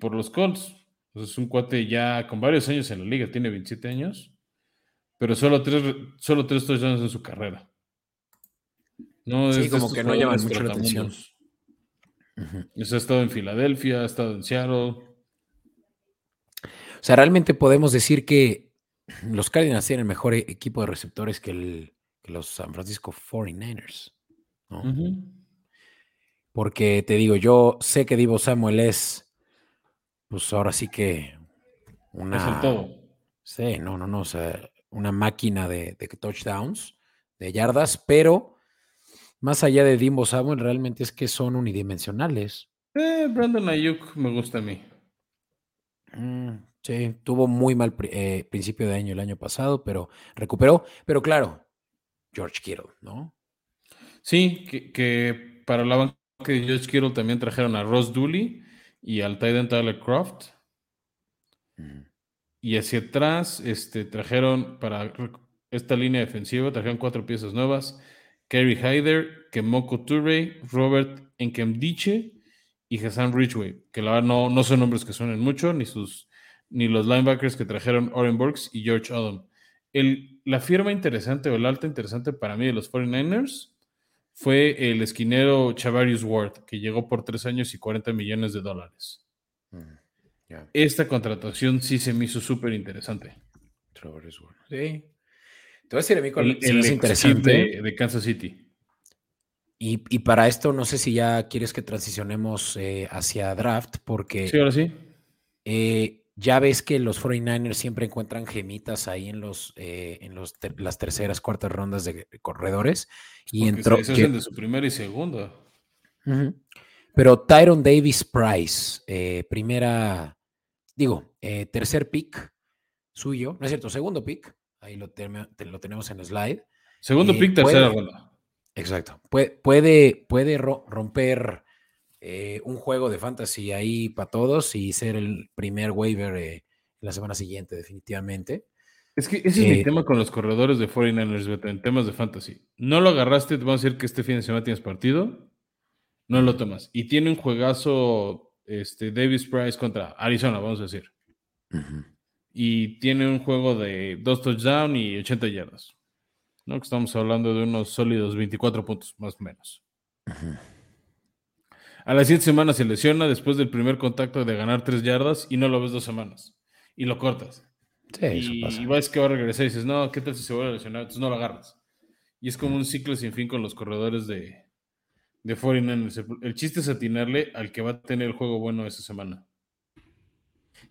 por los Colts. es un cuate ya con varios años en la liga, tiene 27 años, pero solo tres, solo tres touchdowns en su carrera. No, sí, como que no llaman mucho la atención. ha estado en Filadelfia, ha estado en Seattle. O sea, realmente podemos decir que los Cardinals tienen el mejor equipo de receptores que, los San Francisco 49ers. Porque te digo, yo sé que Divo Samuel es, pues ahora sí que una. todo. Sí, no, no, no. O sea, una máquina de, touchdowns, de yardas, pero más allá de Dimbo Samuel, realmente es que son unidimensionales. Eh, Brandon Ayuk me gusta a mí. Mm, Sí, tuvo muy mal eh, principio de año el año pasado, pero recuperó. Pero claro, George Kittle, ¿no? Sí, que, para la banca de George Kittle también trajeron a Ross Dooley y al Titan Tyler Croft. Y hacia atrás este, trajeron para esta línea defensiva, trajeron cuatro piezas nuevas. Kerry Hyder, Kemoko Toure, Robert Enkemdiche y Hassan Ridgway, que la verdad no, no son nombres que suenen mucho, ni, sus, ni los linebackers que trajeron Oren Burks y George Adam. El, la firma interesante o el alta interesante para mí de los 49ers fue el esquinero Chavarius Ward, que llegó por tres años y 40 millones de dólares. Mm. Esta contratación sí se me hizo súper interesante. Chavarius Ward. Sí. Te voy a decir a mí cuál El, el ex interesante. de, de Kansas City. Y, y para esto, no sé si ya quieres que transicionemos eh, hacia draft, porque Sí, ahora sí. eh, ya ves que los 49ers siempre encuentran gemitas ahí en los eh, en los las terceras, cuartas rondas de corredores. Y Porque entró. se que- de su primera y segunda. Pero Tyron Davis Price, eh, primera, digo, eh, tercer pick suyo, no es cierto, segundo pick, ahí lo, teme- te- lo tenemos en slide. Segundo Eh, pick, tercera ronda. Exacto. Puede, puede, puede ro- romper eh, un juego de fantasy ahí para todos y ser el primer waiver eh, la semana siguiente, definitivamente. Es que ese es mi tema con los corredores de 49ers, Beto, en temas de fantasy. No lo agarraste, te vamos a decir que este fin de semana tienes partido, no lo tomas. Y tiene un juegazo este, Davis Price contra Arizona, vamos a decir. Y tiene un juego de dos touchdowns y 80 yardas. ¿no? Que estamos hablando de unos sólidos 24 puntos, más o menos. A las 7 semanas se lesiona después del primer contacto de ganar 3 yardas y no lo ves dos semanas. Y lo cortas. Sí, eso y, pasa. y ves que va a regresar y dices, no, ¿qué tal si se vuelve a lesionar? Entonces no lo agarras. Y es como un ciclo sin fin con los corredores de, de 49ers. El, el chiste es atinarle al que va a tener el juego bueno esa semana.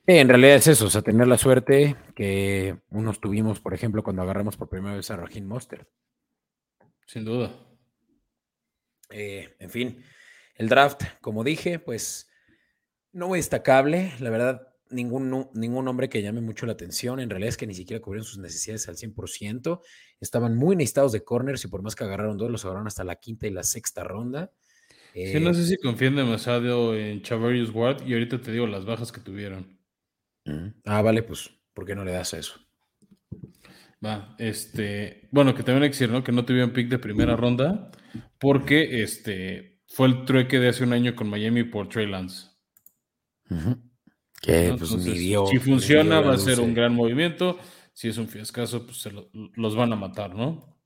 Sí, en realidad es eso, o sea, tener la suerte que unos tuvimos, por ejemplo, cuando agarramos por primera vez a Raheem Mostert. Sin duda. Eh, en fin, el draft, como dije, pues no muy destacable. La verdad, ningún, ningún hombre que llame mucho la atención. En realidad es que ni siquiera cubrieron sus necesidades al 100%. Estaban muy necesitados de corners y por más que agarraron dos, los agarraron hasta la quinta y la sexta ronda. Sí, no Eh, sé si confían demasiado en Chavarius Ward y ahorita te digo las bajas que tuvieron. Ah, vale, pues, ¿por qué no le das a eso? Va, este, bueno, que también hay que decir, ¿no? Que no tuvieron pick de primera ronda porque este fue el trueque de hace un año con Miami por Trey Lance. Que ¿no? pues ni Entonces, dio. si ni funciona, va a ser un gran movimiento. Si es un fiascazo, pues se lo- los van a matar, ¿no?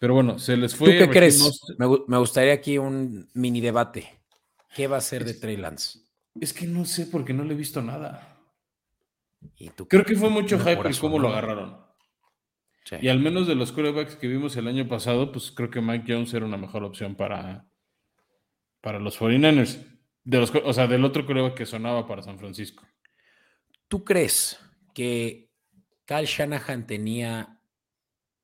Pero bueno, se les ¿Tú fue. qué Raheem crees? Me, me gustaría aquí un mini debate. ¿Qué va a ser de Trey Lance? Es que no sé porque no le he visto nada. ¿Y tú Creo que fue mucho hype y cómo lo agarraron. Sí. Y al menos de los quarterbacks que vimos el año pasado, pues creo que Mike Jones era una mejor opción para, para los 49ers. De los, o sea, del otro quarterback que sonaba para San Francisco. ¿Tú crees que Kyle Shanahan tenía,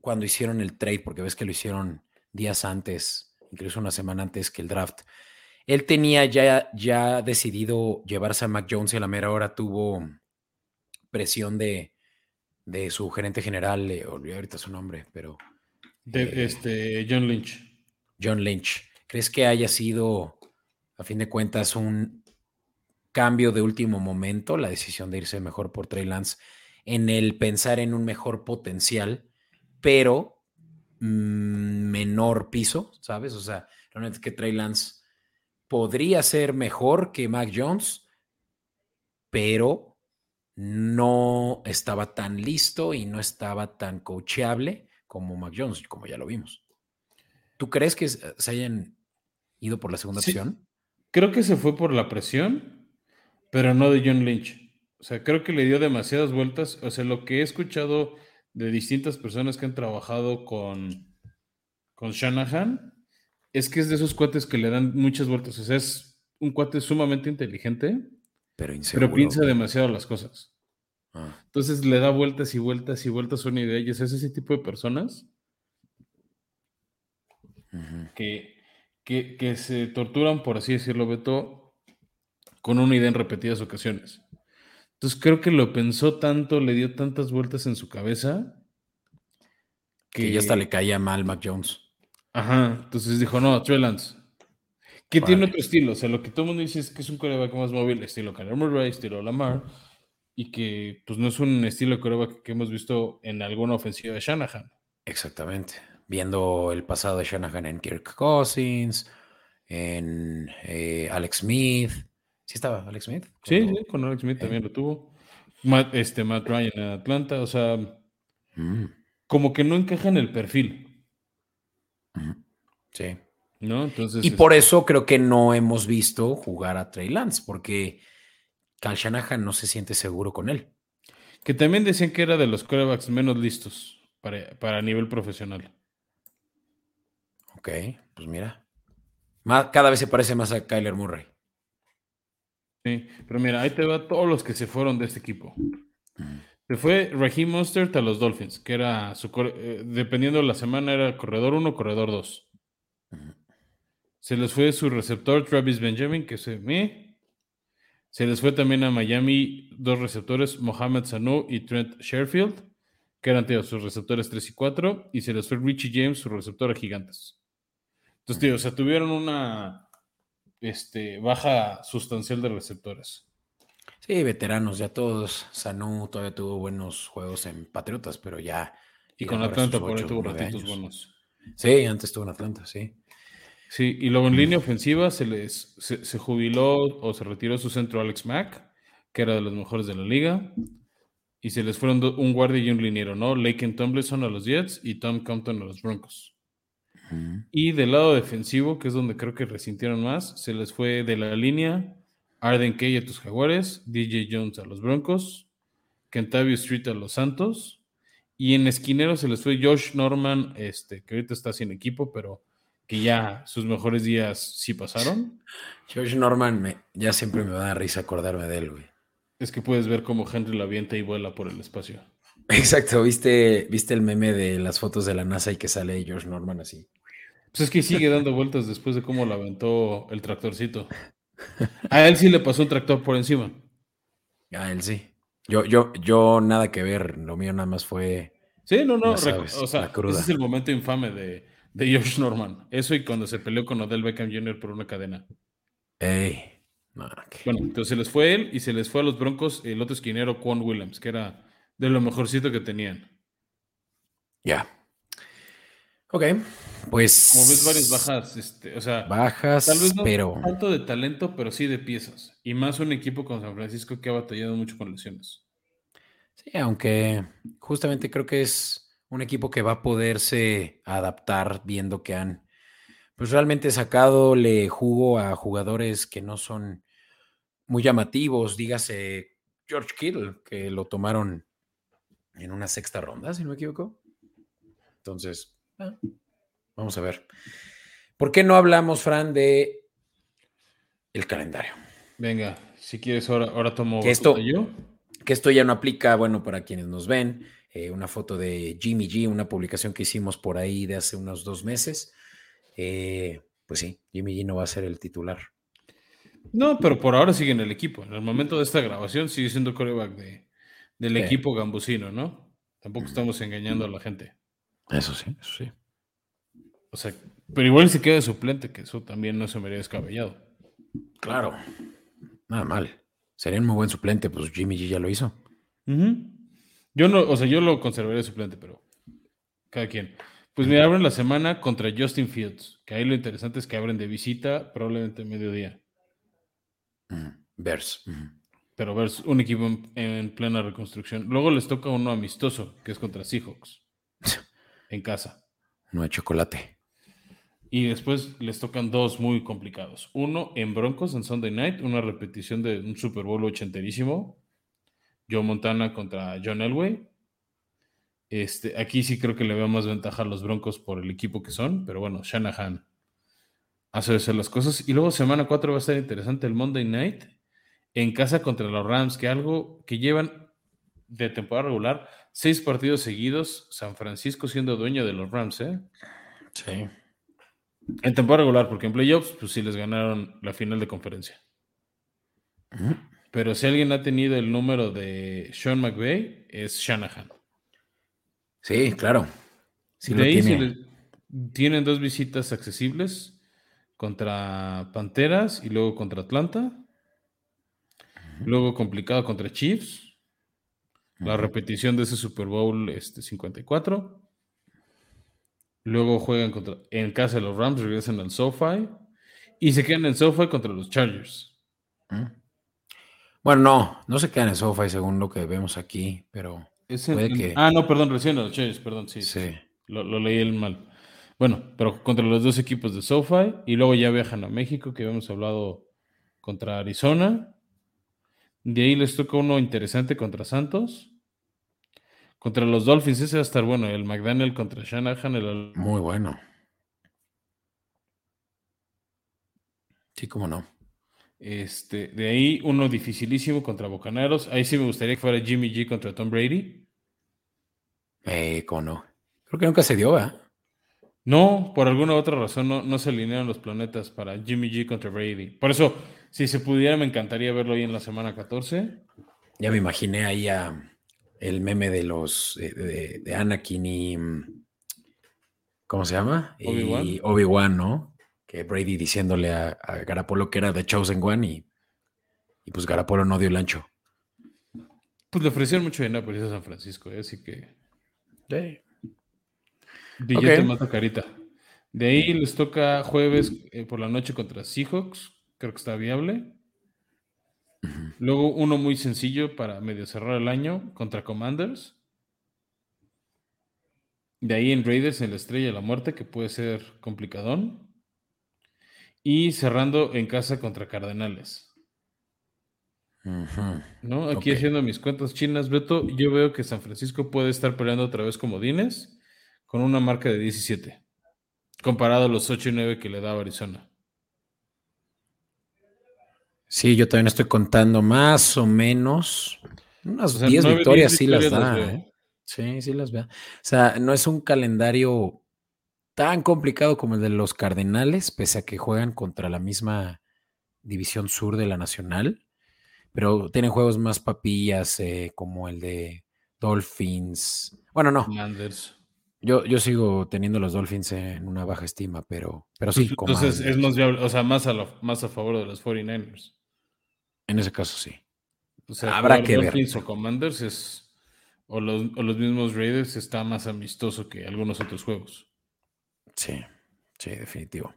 cuando hicieron el trade, porque ves que lo hicieron días antes, incluso una semana antes que el draft, él tenía ya, ya decidido llevarse a Mac Jones y a la mera hora tuvo presión de, de su gerente general, eh, olvidé ahorita su nombre, pero De, Eh. este, John Lynch. John Lynch. ¿Crees que haya sido, a fin de cuentas, un cambio de último momento, la decisión de irse mejor por Trey Lance, en el pensar en un mejor potencial, pero mm, menor piso, ¿sabes? O sea, realmente que Trey Lance podría ser mejor que Mac Jones, pero no estaba tan listo y no estaba tan coachable como Mac Jones, como ya lo vimos. ¿Tú crees que se hayan ido por la segunda Sí. opción? Creo que se fue por la presión, pero no de John Lynch. O sea, creo que le dio demasiadas vueltas. O sea, lo que he escuchado de distintas personas que han trabajado con, con Shanahan es que es de esos cuates que le dan muchas vueltas. O sea, es un cuate sumamente inteligente, Pero inseguro. pero piensa demasiado las cosas. Ah, Entonces le da vueltas y vueltas y vueltas a una idea. Y es ese tipo de personas que, que, que se torturan, por así decirlo, Beto, con una idea en repetidas ocasiones. Entonces creo que lo pensó tanto, le dio tantas vueltas en su cabeza Que ya hasta le caía mal Mac Jones. Ajá, entonces dijo, no, Trey Lance. Que tiene otro estilo, o sea, lo que todo el mundo dice es que es un coreback más móvil, estilo Kyler Murray, estilo Lamar, y que pues no es un estilo de coreback que hemos visto en alguna ofensiva de Shanahan. Exactamente. Viendo el pasado de Shanahan en Kirk Cousins, en eh, Alex Smith. ¿Sí estaba Alex Smith? Sí, sí, con Alex Smith Eh. también lo tuvo. Matt, este, Matt Ryan en Atlanta, o sea, Mm, como que no encaja en el perfil. Sí. ¿No? Entonces, Y por este, eso creo que no hemos visto jugar a Trey Lance, porque Cal Shanahan no se siente seguro con él. que también decían que era de los corebacks menos listos para, para nivel profesional. Ok, pues mira. Cada vez se parece más a Kyler Murray. Sí, pero mira, ahí te va todos los que se fueron de este equipo. Se fue Raheem Mostert a los Dolphins, que era su eh, dependiendo de la semana era corredor 1, corredor 2. Ujú. Se les fue su receptor Travis Benjamin, que se me. Se les fue también a Miami dos receptores, Mohamed Sanu y Trent Sherfield, que eran tío, sus receptores 3 y 4. Y se les fue Richie James, su receptor a Gigantes. Entonces, tío, o sea, tuvieron una este, baja sustancial de receptores. Sí, veteranos, ya todos. Sanu todavía tuvo buenos juegos en Patriotas, pero ya. Y con Atlanta por ahí tuvo ratitos buenos. Sí, antes estuvo en Atlanta, sí. Sí, y luego en línea ofensiva se les se, se jubiló o se retiró su centro Alex Mack, que era de los mejores de la liga. Y se les fueron un guardia y un liniero, ¿no? Laken Tomlinson a los Jets y Tom Compton a los Broncos. Ujú. Y del lado defensivo, que es donde creo que resintieron más, se les fue de la línea Arden Key a tus Jaguares, DJ Jones a los Broncos, Kentavio Street a los Santos. Y en esquinero se les fue Josh Norman, este, que ahorita está sin equipo, pero que ya sus mejores días sí pasaron. George Norman, me- ya siempre me da risa acordarme de él, güey. Es que puedes ver cómo Henry la avienta y vuela por el espacio. Exacto, ¿viste, ¿viste el meme de las fotos de la NASA y que sale George Norman así? Pues es que sigue dando vueltas después de cómo la aventó el tractorcito. A él sí le pasó un tractor por encima. A él sí. Yo, yo, yo nada que ver, lo mío nada más fue. Sí, no, no. Sabes, o sea, ese es el momento infame de, de Josh Norman. Eso y cuando se peleó con Odell Beckham Jr. por una cadena. Ey, no, Bueno, entonces se les fue él y se les fue a los Broncos el otro esquinero, Quan Williams, que era de lo mejorcito que tenían. ya. Ok, pues. Como ves, varias bajas, este, o sea, Bajas, tal vez no pero. tanto de talento, pero sí de piezas. Y más un equipo con San Francisco que ha batallado mucho con lesiones. Sí, aunque justamente creo que es un equipo que va a poderse adaptar viendo que han pues realmente sacado le jugo a jugadores que no son muy llamativos, dígase George Kittle, que lo tomaron en una sexta ronda, si no me equivoco. Entonces, ah, vamos a ver. ¿Por qué no hablamos, Fran, de el calendario? Venga, si quieres, ahora, ahora tomo Que esto- yo. que esto ya no aplica, bueno, para quienes nos ven, eh, una foto de Jimmy G, una publicación que hicimos por ahí de hace unos dos meses. Eh, pues sí, Jimmy G no va a ser el titular. No, pero por ahora sigue en el equipo. En el momento de esta grabación sigue siendo coreback de, del Sí. equipo gambusino, ¿no? Tampoco estamos engañando a la gente. Eso sí, eso sí. O sea, pero igual se queda de suplente, que eso también no se me haría descabellado. Claro, nada mal. Sería un muy buen suplente, pues Jimmy G ya lo hizo. Yo no, o sea, yo lo conservaría de suplente, pero cada quien. Pues me abren la semana contra Justin Fields, que ahí lo interesante es que abren de visita probablemente mediodía. Bears. ujú. Pero ver un equipo en, en plena reconstrucción. Luego les toca uno amistoso, que es contra Seahawks, (laughs) en casa. No hay chocolate. Y después les tocan dos muy complicados. Uno en Broncos en Sunday Night, una repetición de un Super Bowl ochenterísimo. Joe Montana contra John Elway. Este, aquí sí creo que le veo más ventaja a los Broncos por el equipo que son, pero bueno, Shanahan hace hacer las cosas. Y luego semana 4 va a estar interesante el Monday Night en casa contra los Rams, que algo que llevan de temporada regular, seis partidos seguidos, San Francisco siendo dueño de los Rams, ¿eh? Sí. En temporada regular, porque en playoffs, pues sí les ganaron la final de conferencia. Pero si alguien ha tenido el número de Sean McVay, es Shanahan. Sí, claro. Sí de lo ahí tiene. les- tienen dos visitas accesibles contra Panteras y luego contra Atlanta. Luego complicado contra Chiefs. la repetición de ese Super Bowl este, 54. Luego juegan contra, en casa de los Rams, regresan al SoFi y se quedan en SoFi contra los Chargers. Bueno, no, no se quedan en SoFi según lo que vemos aquí, pero puede que... Ah, no, perdón, recién los Chargers, perdón, sí. Sí. Lo, lo leí el mal. Bueno, pero contra los dos equipos de SoFi y luego ya viajan a México, que habíamos hablado contra Arizona. De ahí les toca uno interesante contra Santos. Contra los Dolphins, ese va a estar bueno. El McDaniel contra Shanahan. El... Muy bueno. Sí, cómo no. Este, de ahí uno dificilísimo contra Bocaneros. Ahí sí me gustaría que fuera Jimmy G contra Tom Brady. Eh, cómo no. Creo que nunca se dio, ¿verdad? No, por alguna otra razón no, no se alinearon los planetas para Jimmy G contra Brady. Por eso, si se pudiera, me encantaría verlo ahí en la semana 14. Ya me imaginé ahí a el meme de los de, de Anakin y ¿cómo se llama? Obi-Wan. Obi-Wan, ¿no? Que Brady diciéndole a, a Garapolo que era The Chosen One y, y pues Garapolo no dio el ancho. Pues le ofrecieron mucho dinero por a San Francisco, ¿eh? así que. Billete Ok. mata carita. De ahí les toca jueves eh, por la noche contra Seahawks. Creo que está viable. Luego uno muy sencillo para medio cerrar el año contra Commanders. De ahí en Raiders en la Estrella de la Muerte, que puede ser complicadón. Y cerrando en casa contra Cardenales. ¿no? Aquí haciendo mis cuentas chinas, Beto, yo veo que San Francisco puede estar peleando otra vez como Dines con una marca de 17, comparado a los 8 y 9 que le daba Arizona. Sí, yo también estoy contando más o menos. Unas O sea, 10 nueve, victorias sí las da. ¿eh? Sí, sí las veo. O sea, no es un calendario tan complicado como el de los Cardenales, pese a que juegan contra la misma división sur de la Nacional, pero tienen juegos más papillas eh, como el de Dolphins. Bueno, no, yo, yo sigo teniendo los Dolphins en una baja estima, pero, pero sí, Entonces Commanders. es más viable, o sea, más a, más a favor de los 49ers. en ese caso sí. O sea, Habrá que ver. Dolphins o Commanders es, o los, o los mismos Raiders está más amistoso que algunos otros juegos. Sí, sí, definitivo.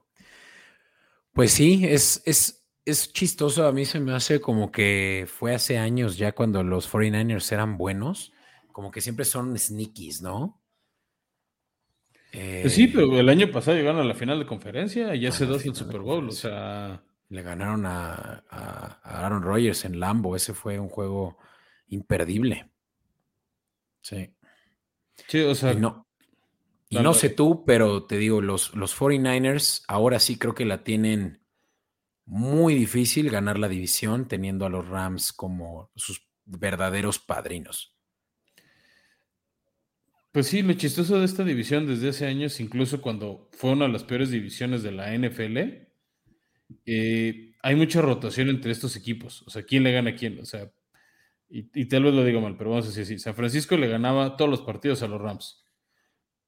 Pues sí, es, es, es chistoso. A mí se me hace como que fue hace años ya cuando los 49ers eran buenos, como que siempre son sneakies, ¿no? Pues sí, pero el año pasado llegaron a la final de conferencia y hace dos el Super Bowl. O sea, Le ganaron a, a- a Aaron Rodgers en Lambo. Ese fue un juego imperdible. Sí. sí, o sea, Y no, y no sé tú, pero te digo, los, los 49ers ahora sí creo que la tienen muy difícil ganar la división teniendo a los Rams como sus verdaderos padrinos. Pues sí, lo chistoso de esta división desde hace años, incluso cuando fue una de las peores divisiones de la NFL, eh, hay mucha rotación entre estos equipos. O sea, ¿quién le gana a quién? O sea, y, y tal vez lo digo mal, pero vamos a decir así. San Francisco le ganaba todos los partidos a los Rams,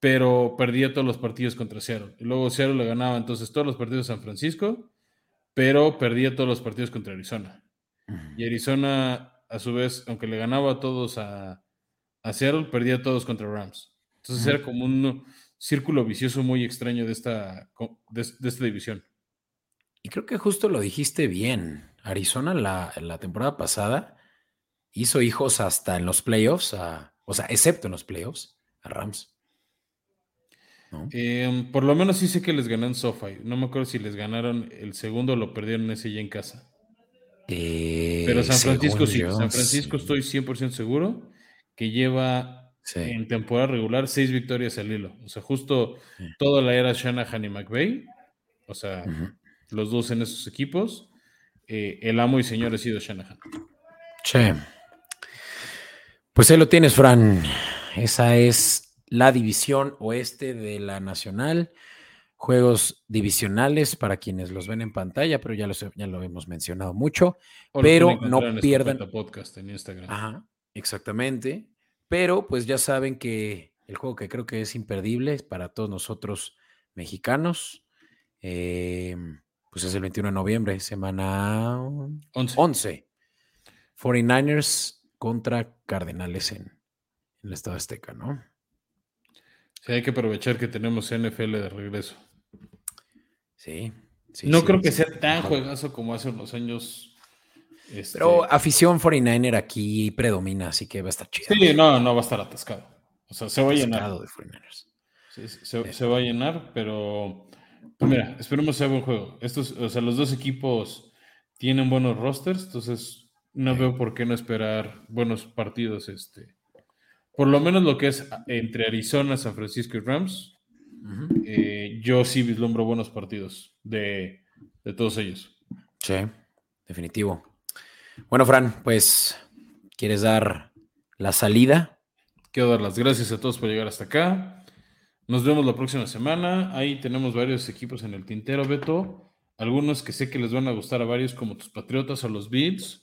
pero perdía todos los partidos contra Seattle. Y luego Seattle le ganaba entonces todos los partidos a San Francisco, pero perdía todos los partidos contra Arizona. Y Arizona, a su vez, aunque le ganaba a todos a, a Seattle, perdía a todos contra Rams. Entonces era como un círculo vicioso muy extraño de esta, de, de esta división. Y creo que justo lo dijiste bien. Arizona la, la temporada pasada hizo hijos hasta en los playoffs, a- o sea, excepto en los playoffs, a Rams. ¿No? Eh, por lo menos sí sé que les ganó en SoFi. No me acuerdo si les ganaron el segundo o lo perdieron ese ya en casa. Eh, Pero San Francisco sí. yo, San Francisco sí. estoy 100% seguro que lleva Sí. en temporada regular seis victorias al hilo. O sea, justo Sí. toda la era Shanahan y McVay. O sea, los dos en esos equipos. eh, el amo y señor ha sido Shanahan. Sí. Pues ahí lo tienes, Fran. Esa es la división oeste de la Nacional. Juegos divisionales para quienes los ven en pantalla, pero ya, los- ya lo hemos mencionado mucho. O Pero no en pierdan- Escopeta Podcast en Instagram. Ajá, exactamente. Pero pues ya saben que el juego que creo que es imperdible para todos nosotros mexicanos, eh, pues es el 21 de noviembre, semana 11. 11. 49ers contra Cardenales en, en el Estado Azteca, ¿no? Sí, hay que aprovechar que tenemos NFL de regreso. Sí. sí, no sí, creo que sea tan juegazo como hace unos años. este, Pero afición 49er aquí predomina, así que va a estar chido. sí, no, no va a estar atascado. O sea, se va a llenar. De 49ers. Sí, se, se va a llenar, pero pues mira, esperemos sea buen juego. Estos, o sea, los dos equipos tienen buenos rosters, entonces no veo por qué no esperar buenos partidos. Este, por lo menos lo que es entre Arizona, San Francisco y Rams, eh, yo sí vislumbro buenos partidos de, de todos ellos. Sí, definitivo. Bueno, Fran, pues, ¿quieres dar la salida? Quiero dar las gracias a todos por llegar hasta acá. Nos vemos la próxima semana. Ahí tenemos varios equipos en el tintero, Beto. Algunos que sé que les van a gustar a varios, como tus Patriotas o los Bills.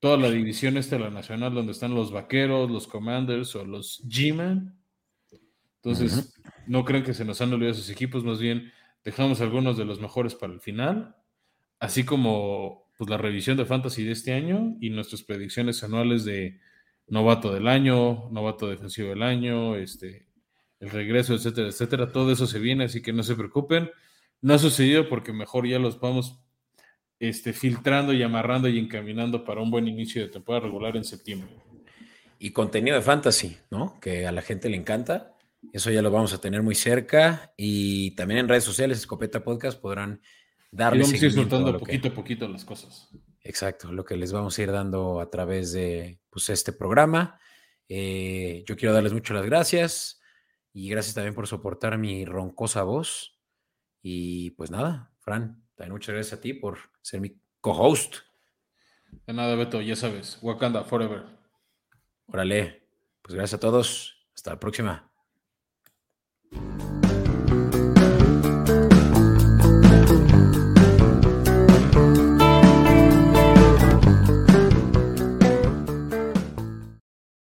Toda la división esta de la Nacional, donde están los Vaqueros, los Commanders o los G-Man. Entonces, no creen que se nos han olvidado esos equipos, más bien dejamos algunos de los mejores para el final, así como pues, la revisión de Fantasy de este año y nuestras predicciones anuales de novato del año, novato defensivo del año, este, el regreso, etcétera, etcétera. Todo eso se viene, así que no se preocupen. No ha sucedido porque mejor ya los vamos este, filtrando y amarrando y encaminando para un buen inicio de temporada regular en septiembre. Y contenido de fantasy, ¿no? Que a la gente le encanta. Eso ya lo vamos a tener muy cerca. Y también en redes sociales, Escopeta Podcast, podrán Y darle vamos a ir soltando poquito a poquito las cosas. Exacto, lo que les vamos a ir dando a través de pues, este programa. Eh, yo quiero darles muchas las gracias y gracias también por soportar mi roncosa voz. Y pues nada, Fran, Muchas gracias a ti por ser mi co-host. De nada, Beto, ya sabes. Wakanda Forever. Órale. Pues gracias a todos. Hasta la próxima.